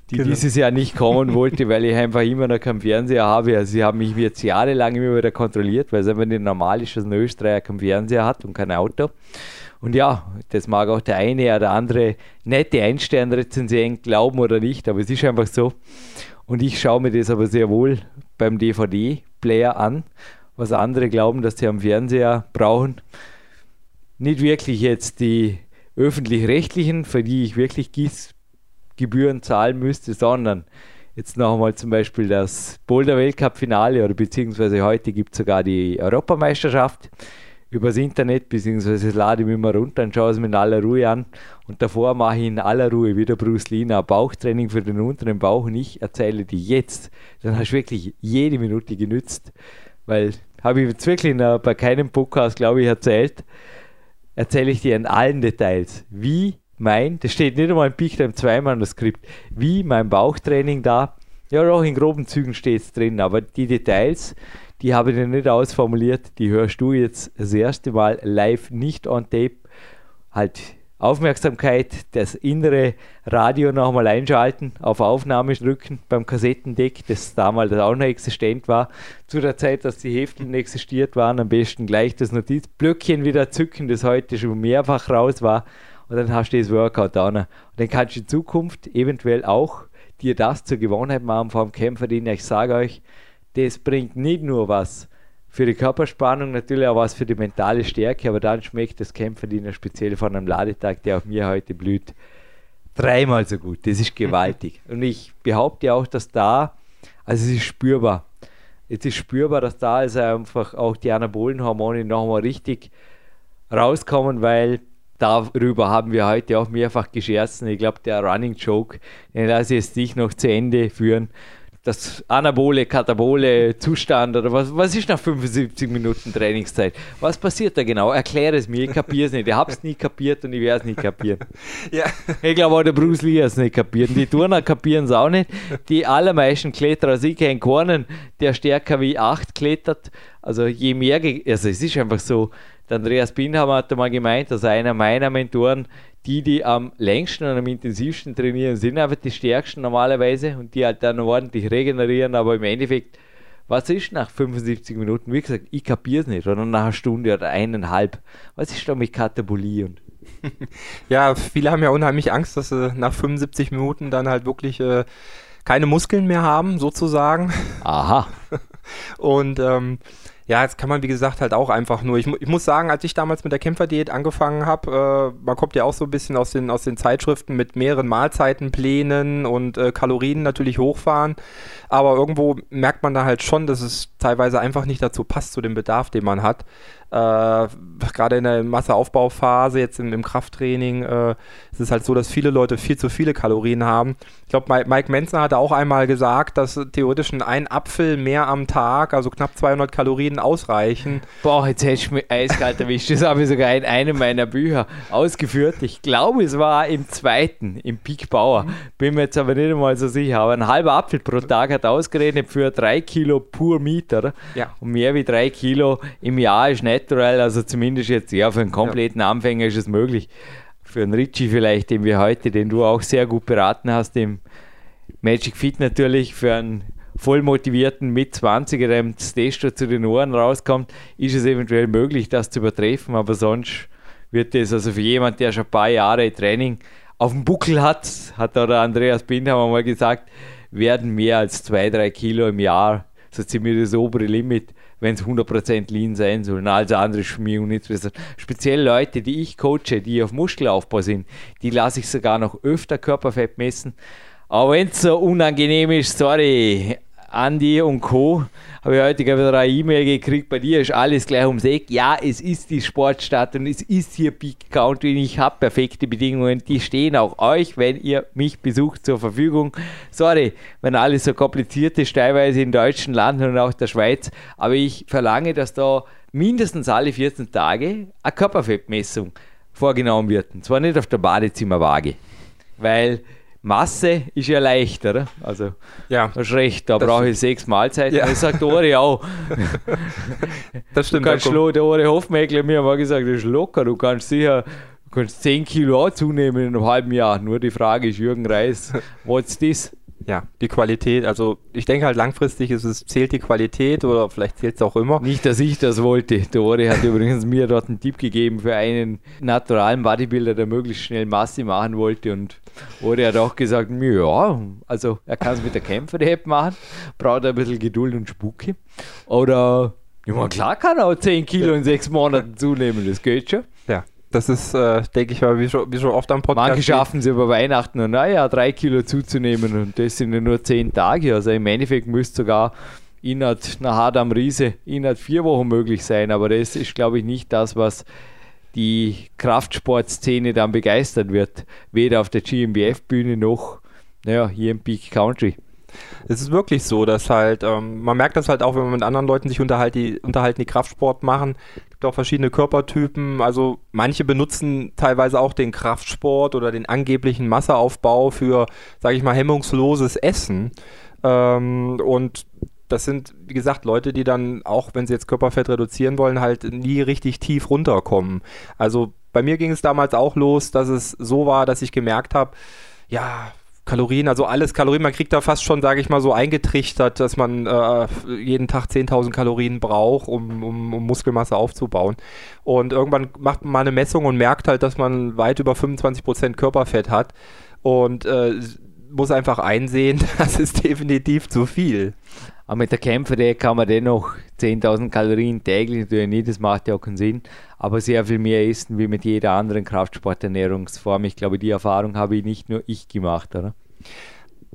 die genau. dieses Jahr nicht kommen wollte, weil ich einfach immer noch keinen Fernseher habe. Also sie haben mich jetzt jahrelang immer wieder kontrolliert, weil es einfach nicht normal ist, dass ein Österreicher keinen Fernseher hat und kein Auto. Und ja, das mag auch der eine oder andere nette Einsternrezensent glauben oder nicht, aber es ist einfach so. Und ich schaue mir das aber sehr wohl beim DVD-Player an, was andere glauben, dass sie am Fernseher brauchen. Nicht wirklich jetzt die öffentlich-rechtlichen, für die ich wirklich Gebühren zahlen müsste, sondern jetzt noch einmal zum Beispiel das Boulder-Weltcup-Finale oder beziehungsweise heute gibt es sogar die Europameisterschaft übers Internet, beziehungsweise lade ich mich mal runter und schaue es mir in aller Ruhe an. Und davor mache ich in aller Ruhe wieder Bruce ein Bauchtraining für den unteren Bauch und ich erzähle dir jetzt, dann hast du wirklich jede Minute genützt, weil habe ich jetzt wirklich noch bei keinem Podcast, glaube ich, erzählt, erzähle ich dir in allen Details, wie mein, das steht nicht einmal im Pichtime 2 Manuskript, wie mein Bauchtraining da, ja auch in groben Zügen steht es drin, aber die Details, die habe ich nicht ausformuliert, die hörst du jetzt das erste Mal live, nicht on tape. Halt Aufmerksamkeit, das innere Radio nochmal einschalten, auf Aufnahme drücken beim Kassettendeck, das damals auch noch existent war. Zu der Zeit, dass die Hefteln existiert waren, am besten gleich das Notizblöckchen wieder zücken, das heute schon mehrfach raus war. Und dann hast du das Workout da. Und dann kannst du in Zukunft eventuell auch dir das zur Gewohnheit machen vor dem Kämpfer, den ich sage euch, das bringt nicht nur was für die Körperspannung, natürlich auch was für die mentale Stärke, aber dann schmeckt das Kämpferdiener speziell von einem Ladetag, der auf mir heute blüht, dreimal so gut. Das ist gewaltig. Und ich behaupte auch, dass da, also es ist spürbar. Es ist spürbar, dass da also einfach auch die Anabolenhormone nochmal richtig rauskommen, weil darüber haben wir heute auch mehrfach gescherzt. Ich glaube, der Running Joke, den lasse ich jetzt nicht noch zu Ende führen das anabole, katabole Zustand oder was, was ist nach 75 Minuten Trainingszeit? Was passiert da genau? Erkläre es mir, ich kapiere es nicht. Ich habe es nie kapiert und ich werde es nicht kapieren. ja. Ich glaube auch der Bruce Lee hat es nicht kapiert. Die Turner kapieren es auch nicht. Die allermeisten Kletterer, also ich kenne keinen, der stärker wie 8 klettert. Also je mehr, also es ist einfach so, der Andreas Binhammer hat mal gemeint, dass einer meiner Mentoren, die, die am längsten und am intensivsten trainieren, sind einfach die stärksten normalerweise und die halt dann ordentlich regenerieren, aber im Endeffekt, was ist nach 75 Minuten? Wie gesagt, ich kapiere es nicht, oder nach einer Stunde oder eineinhalb. Was ist da mit Katabolie und ja, viele haben ja unheimlich Angst, dass sie nach 75 Minuten dann halt wirklich äh, keine Muskeln mehr haben, sozusagen. Aha. und ähm, ja, jetzt kann man, wie gesagt, halt auch einfach nur. Ich, ich muss sagen, als ich damals mit der Kämpferdiät angefangen habe, äh, man kommt ja auch so ein bisschen aus den, aus den Zeitschriften mit mehreren Mahlzeitenplänen und äh, Kalorien natürlich hochfahren. Aber irgendwo merkt man da halt schon, dass es teilweise einfach nicht dazu passt, zu dem Bedarf, den man hat. Äh, Gerade in der Masseaufbauphase, jetzt im, im Krafttraining, äh, ist es halt so, dass viele Leute viel zu viele Kalorien haben. Ich glaube, Mike Menzer hatte auch einmal gesagt, dass theoretisch ein Apfel mehr am Tag, also knapp 200 Kalorien, ausreichen. Boah, jetzt hätte ich mich eiskalt erwischt. Das habe ich sogar in einem meiner Bücher ausgeführt. Ich glaube, es war im zweiten, im Peak Bauer. Bin mir jetzt aber nicht einmal so sicher. Aber ein halber Apfel pro Tag hat ausgerechnet für drei Kilo pur Meter. Ja. Und mehr wie drei Kilo im Jahr ist natural, also zumindest jetzt ja für einen kompletten ja. Anfänger ist es möglich. Für einen Richie vielleicht, den wir heute, den du auch sehr gut beraten hast im, Magic Fit natürlich für einen voll motivierten Mit-20er, der das Testo zu den Ohren rauskommt, ist es eventuell möglich, das zu übertreffen, aber sonst wird das, also für jemand, der schon ein paar Jahre Training auf dem Buckel hat, hat da der Andreas Bindhammer mal gesagt, werden mehr als zwei, drei Kilo im Jahr so ziemlich das obere Limit, wenn es 100% Lean sein soll. Na, alles andere uninteressant. Speziell Leute, die ich coache, die auf Muskelaufbau sind, die lasse ich sogar noch öfter Körperfett messen. Aber wenn es so unangenehm ist, sorry, Andi und Co. habe ich heute wieder eine E-Mail gekriegt, bei dir ist alles gleich ums Eck. Ja, es ist die Sportstadt und es ist hier Big Country und ich habe perfekte Bedingungen. Die stehen auch euch, wenn ihr mich besucht, zur Verfügung. Sorry, wenn alles so kompliziert ist, teilweise in deutschen Landen und auch der Schweiz, aber ich verlange, dass da mindestens alle 14 Tage eine Körperfettmessung vorgenommen wird. Und zwar nicht auf der Badezimmerwaage, weil Masse ist ja leichter. Also, Ja, hast recht, da brauche ich sechs Mahlzeiten. Ja. Das sagt Ori auch. das Du stimmt. kannst da kommt- schlo- der Ori Hofmeckler mir mal gesagt, das ist locker. Du kannst sicher du kannst 10 Kilo auch zunehmen in einem halben Jahr. Nur die Frage ist, Jürgen Reis, what's this? Ja, die Qualität. Also ich denke halt langfristig ist es, zählt die Qualität oder vielleicht zählt es auch immer. Nicht, dass ich das wollte. Der Ori hat übrigens mir dort einen Tipp gegeben für einen naturalen Bodybuilder, der möglichst schnell Masse machen wollte. Und Ori hat auch gesagt, ja, also er kann es mit der Kämpfer-App machen, braucht ein bisschen Geduld und Spucke. Oder, ja, klar kann er auch 10 Kilo in 6 Monaten zunehmen, das geht schon. Das ist, äh, denke ich mal, wie schon, wie schon oft am Podcast. Manche schaffen es über Weihnachten und naja, drei Kilo zuzunehmen und das sind ja nur zehn Tage. Also im Endeffekt müsste sogar innerhalb einer Hart am Riese innerhalb vier Wochen möglich sein. Aber das ist, glaube ich, nicht das, was die Kraftsportszene dann begeistern wird. Weder auf der GmbF-Bühne noch naja, hier im Peak Country. Es ist wirklich so, dass halt, ähm, man merkt das halt auch, wenn man mit anderen Leuten sich unterhalt, die, unterhalten, die Kraftsport machen. Auch verschiedene Körpertypen. Also manche benutzen teilweise auch den Kraftsport oder den angeblichen Masseaufbau für, sage ich mal, hemmungsloses Essen. Ähm, und das sind, wie gesagt, Leute, die dann, auch wenn sie jetzt Körperfett reduzieren wollen, halt nie richtig tief runterkommen. Also bei mir ging es damals auch los, dass es so war, dass ich gemerkt habe, ja, Kalorien, also alles Kalorien, man kriegt da fast schon, sage ich mal, so eingetrichtert, dass man äh, jeden Tag 10.000 Kalorien braucht, um, um, um Muskelmasse aufzubauen. Und irgendwann macht man mal eine Messung und merkt halt, dass man weit über 25% Körperfett hat und äh, muss einfach einsehen, das ist definitiv zu viel. Aber mit der Kämpfer kann man dennoch 10.000 Kalorien täglich natürlich nicht, das macht ja auch keinen Sinn, aber sehr viel mehr essen wie mit jeder anderen Kraftsporternährungsform. Ich glaube, die Erfahrung habe ich nicht nur ich gemacht, oder?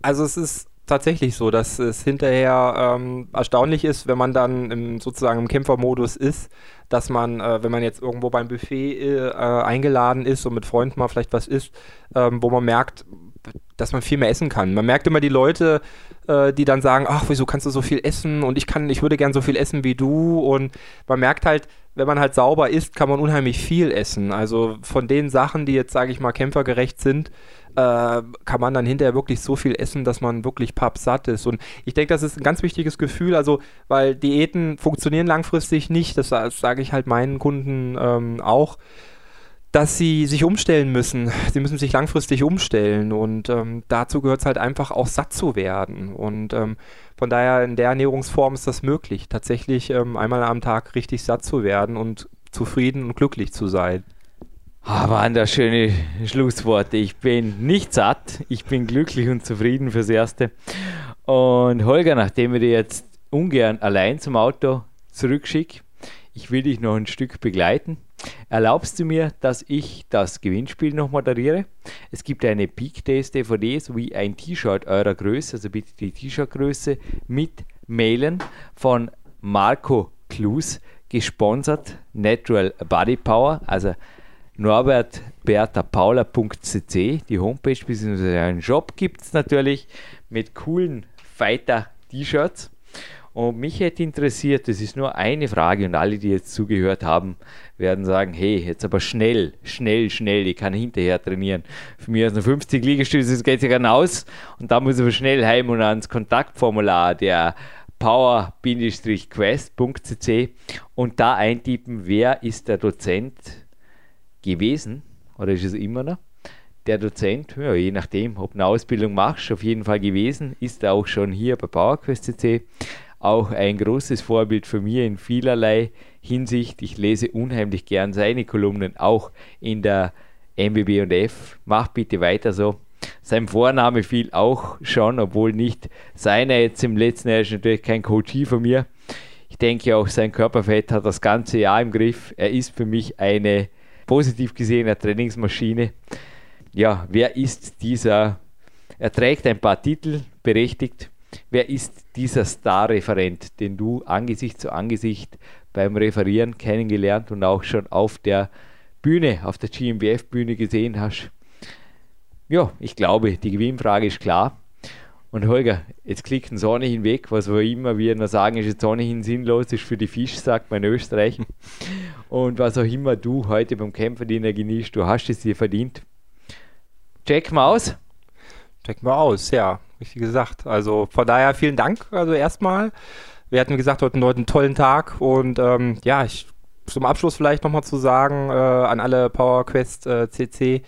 Also es ist tatsächlich so, dass es hinterher ähm, erstaunlich ist, wenn man dann im, sozusagen im Kämpfermodus ist, dass man, äh, wenn man jetzt irgendwo beim Buffet äh, eingeladen ist und mit Freunden mal vielleicht was isst, ähm, wo man merkt, dass man viel mehr essen kann. Man merkt immer die Leute, äh, die dann sagen, ach, wieso kannst du so viel essen und ich kann, ich würde gern so viel essen wie du und man merkt halt, wenn man halt sauber isst, kann man unheimlich viel essen. Also von den Sachen, die jetzt, sage ich mal, kämpfergerecht sind, äh, kann man dann hinterher wirklich so viel essen, dass man wirklich pappsatt ist. Und ich denke, das ist ein ganz wichtiges Gefühl, also weil Diäten funktionieren langfristig nicht, das, das sage ich halt meinen Kunden ähm, auch, dass sie sich umstellen müssen. Sie müssen sich langfristig umstellen und ähm, dazu gehört es halt einfach auch satt zu werden. Und ähm, von daher in der Ernährungsform ist das möglich, tatsächlich ähm, einmal am Tag richtig satt zu werden und zufrieden und glücklich zu sein. Ah, waren das schöne Schlussworte. Ich bin nicht satt, ich bin glücklich und zufrieden fürs Erste. Und Holger, nachdem wir dich jetzt ungern allein zum Auto zurückschicke, ich will dich noch ein Stück begleiten. Erlaubst du mir, dass ich das Gewinnspiel noch moderiere? Es gibt eine Peak Days DVD sowie ein T-Shirt eurer Größe, also bitte die T-Shirt-Größe mit mailen von Marco Klus, gesponsert Natural Body Power, also norbertbertapaula.cc, die Homepage bzw. einen Shop gibt es natürlich mit coolen Fighter-T-Shirts. Und mich hätte interessiert, das ist nur eine Frage und alle, die jetzt zugehört haben, werden sagen, hey, jetzt aber schnell, schnell, schnell, ich kann hinterher trainieren. Für mich aus nur 50 Liegestütze, das geht ja gar aus und da muss ich aber schnell heim und ans Kontaktformular der power-quest.cc und da eintippen, wer ist der Dozent gewesen oder ist es immer noch, der Dozent, ja, je nachdem, ob du eine Ausbildung machst, auf jeden Fall gewesen, ist er auch schon hier bei PowerQuest CC. Auch ein großes Vorbild für mich in vielerlei Hinsicht. Ich lese unheimlich gern seine Kolumnen, auch in der MBB und F. Macht bitte weiter so. Sein Vorname fiel auch schon, obwohl nicht seiner jetzt im letzten Jahr ist natürlich kein Coachie von mir. Ich denke auch, sein Körperfett hat das ganze Jahr im Griff. Er ist für mich eine positiv gesehene Trainingsmaschine. Ja, wer ist dieser? Er trägt ein paar Titel, berechtigt. Wer ist dieser Star-Referent, den du Angesicht zu Angesicht beim Referieren kennengelernt und auch schon auf der Bühne, auf der GmbF-Bühne gesehen hast? Ja, ich glaube, die Gewinnfrage ist klar. Und Holger, jetzt klickt ein Sonne hinweg, was wir immer wir noch sagen, ist jetzt ohnehin sinnlos, ist für die Fisch, sagt man in Österreich. Und was auch immer du heute beim Kämpferdiener genießt, du hast es dir verdient. Check mal aus. Checken wir aus, ja, wie gesagt. Also von daher vielen Dank, also erstmal. Wir hatten gesagt, heute einen tollen Tag und ähm, ja, ich, zum Abschluss vielleicht nochmal zu sagen äh, an alle PowerQuest äh, CC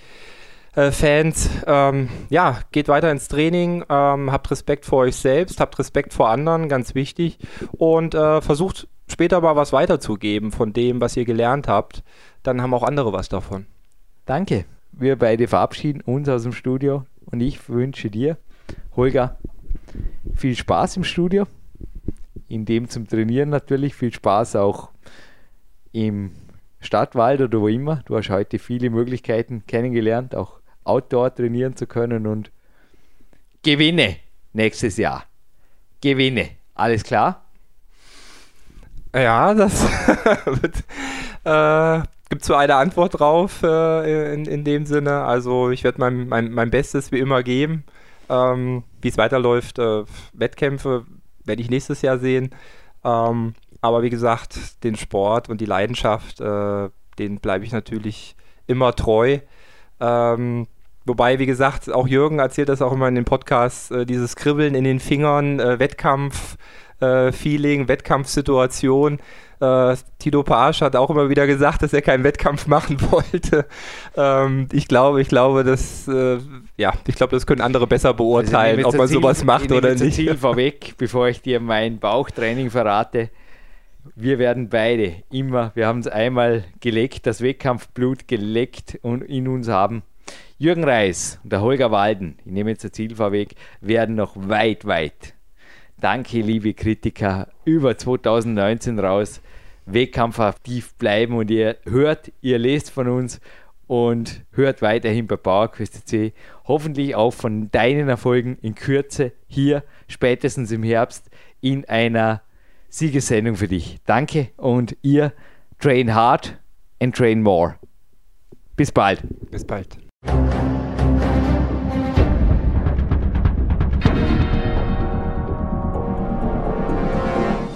äh, Fans, ähm, ja, geht weiter ins Training, ähm, habt Respekt vor euch selbst, habt Respekt vor anderen, ganz wichtig und äh, versucht später mal was weiterzugeben von dem, was ihr gelernt habt. Dann haben auch andere was davon. Danke. Wir beide verabschieden uns aus dem Studio und ich wünsche dir, Holger, viel Spaß im Studio, in dem zum Trainieren natürlich, viel Spaß auch im Stadtwald oder wo immer. Du hast heute viele Möglichkeiten kennengelernt, auch Outdoor trainieren zu können und gewinne nächstes Jahr. Gewinne. Alles klar? Ja, das wird, äh, gibt so eine Antwort drauf äh, in, in dem Sinne. Also ich werde mein, mein, mein Bestes wie immer geben. Ähm, wie es weiterläuft, äh, Wettkämpfe werde ich nächstes Jahr sehen. Ähm, aber wie gesagt, den Sport und die Leidenschaft, äh, den bleibe ich natürlich immer treu. Ähm, wobei, wie gesagt, auch Jürgen erzählt das auch immer in den Podcasts, äh, dieses Kribbeln in den Fingern, äh, Wettkampf, äh, Feeling, Wettkampfsituation. Äh, Tito Paasch hat auch immer wieder gesagt, dass er keinen Wettkampf machen wollte. Ähm, ich glaube, ich glaube, dass äh, ja, ich glaube, das können andere besser beurteilen, also ob man Ziel, sowas macht oder nicht. Ziel vorweg, bevor ich dir mein Bauchtraining verrate. Wir werden beide immer, wir haben es einmal geleckt, das Wettkampfblut geleckt und in uns haben. Jürgen Reis und der Holger Walden, ich nehme jetzt das Ziel vorweg, werden noch weit, weit Danke, liebe Kritiker, über 2019 raus wettkampfaktiv bleiben und ihr hört, ihr lest von uns und hört weiterhin bei PowerQuest C. Hoffentlich auch von deinen Erfolgen in Kürze hier, spätestens im Herbst, in einer Siegesendung für dich. Danke und ihr train hard and train more. Bis bald. Bis bald.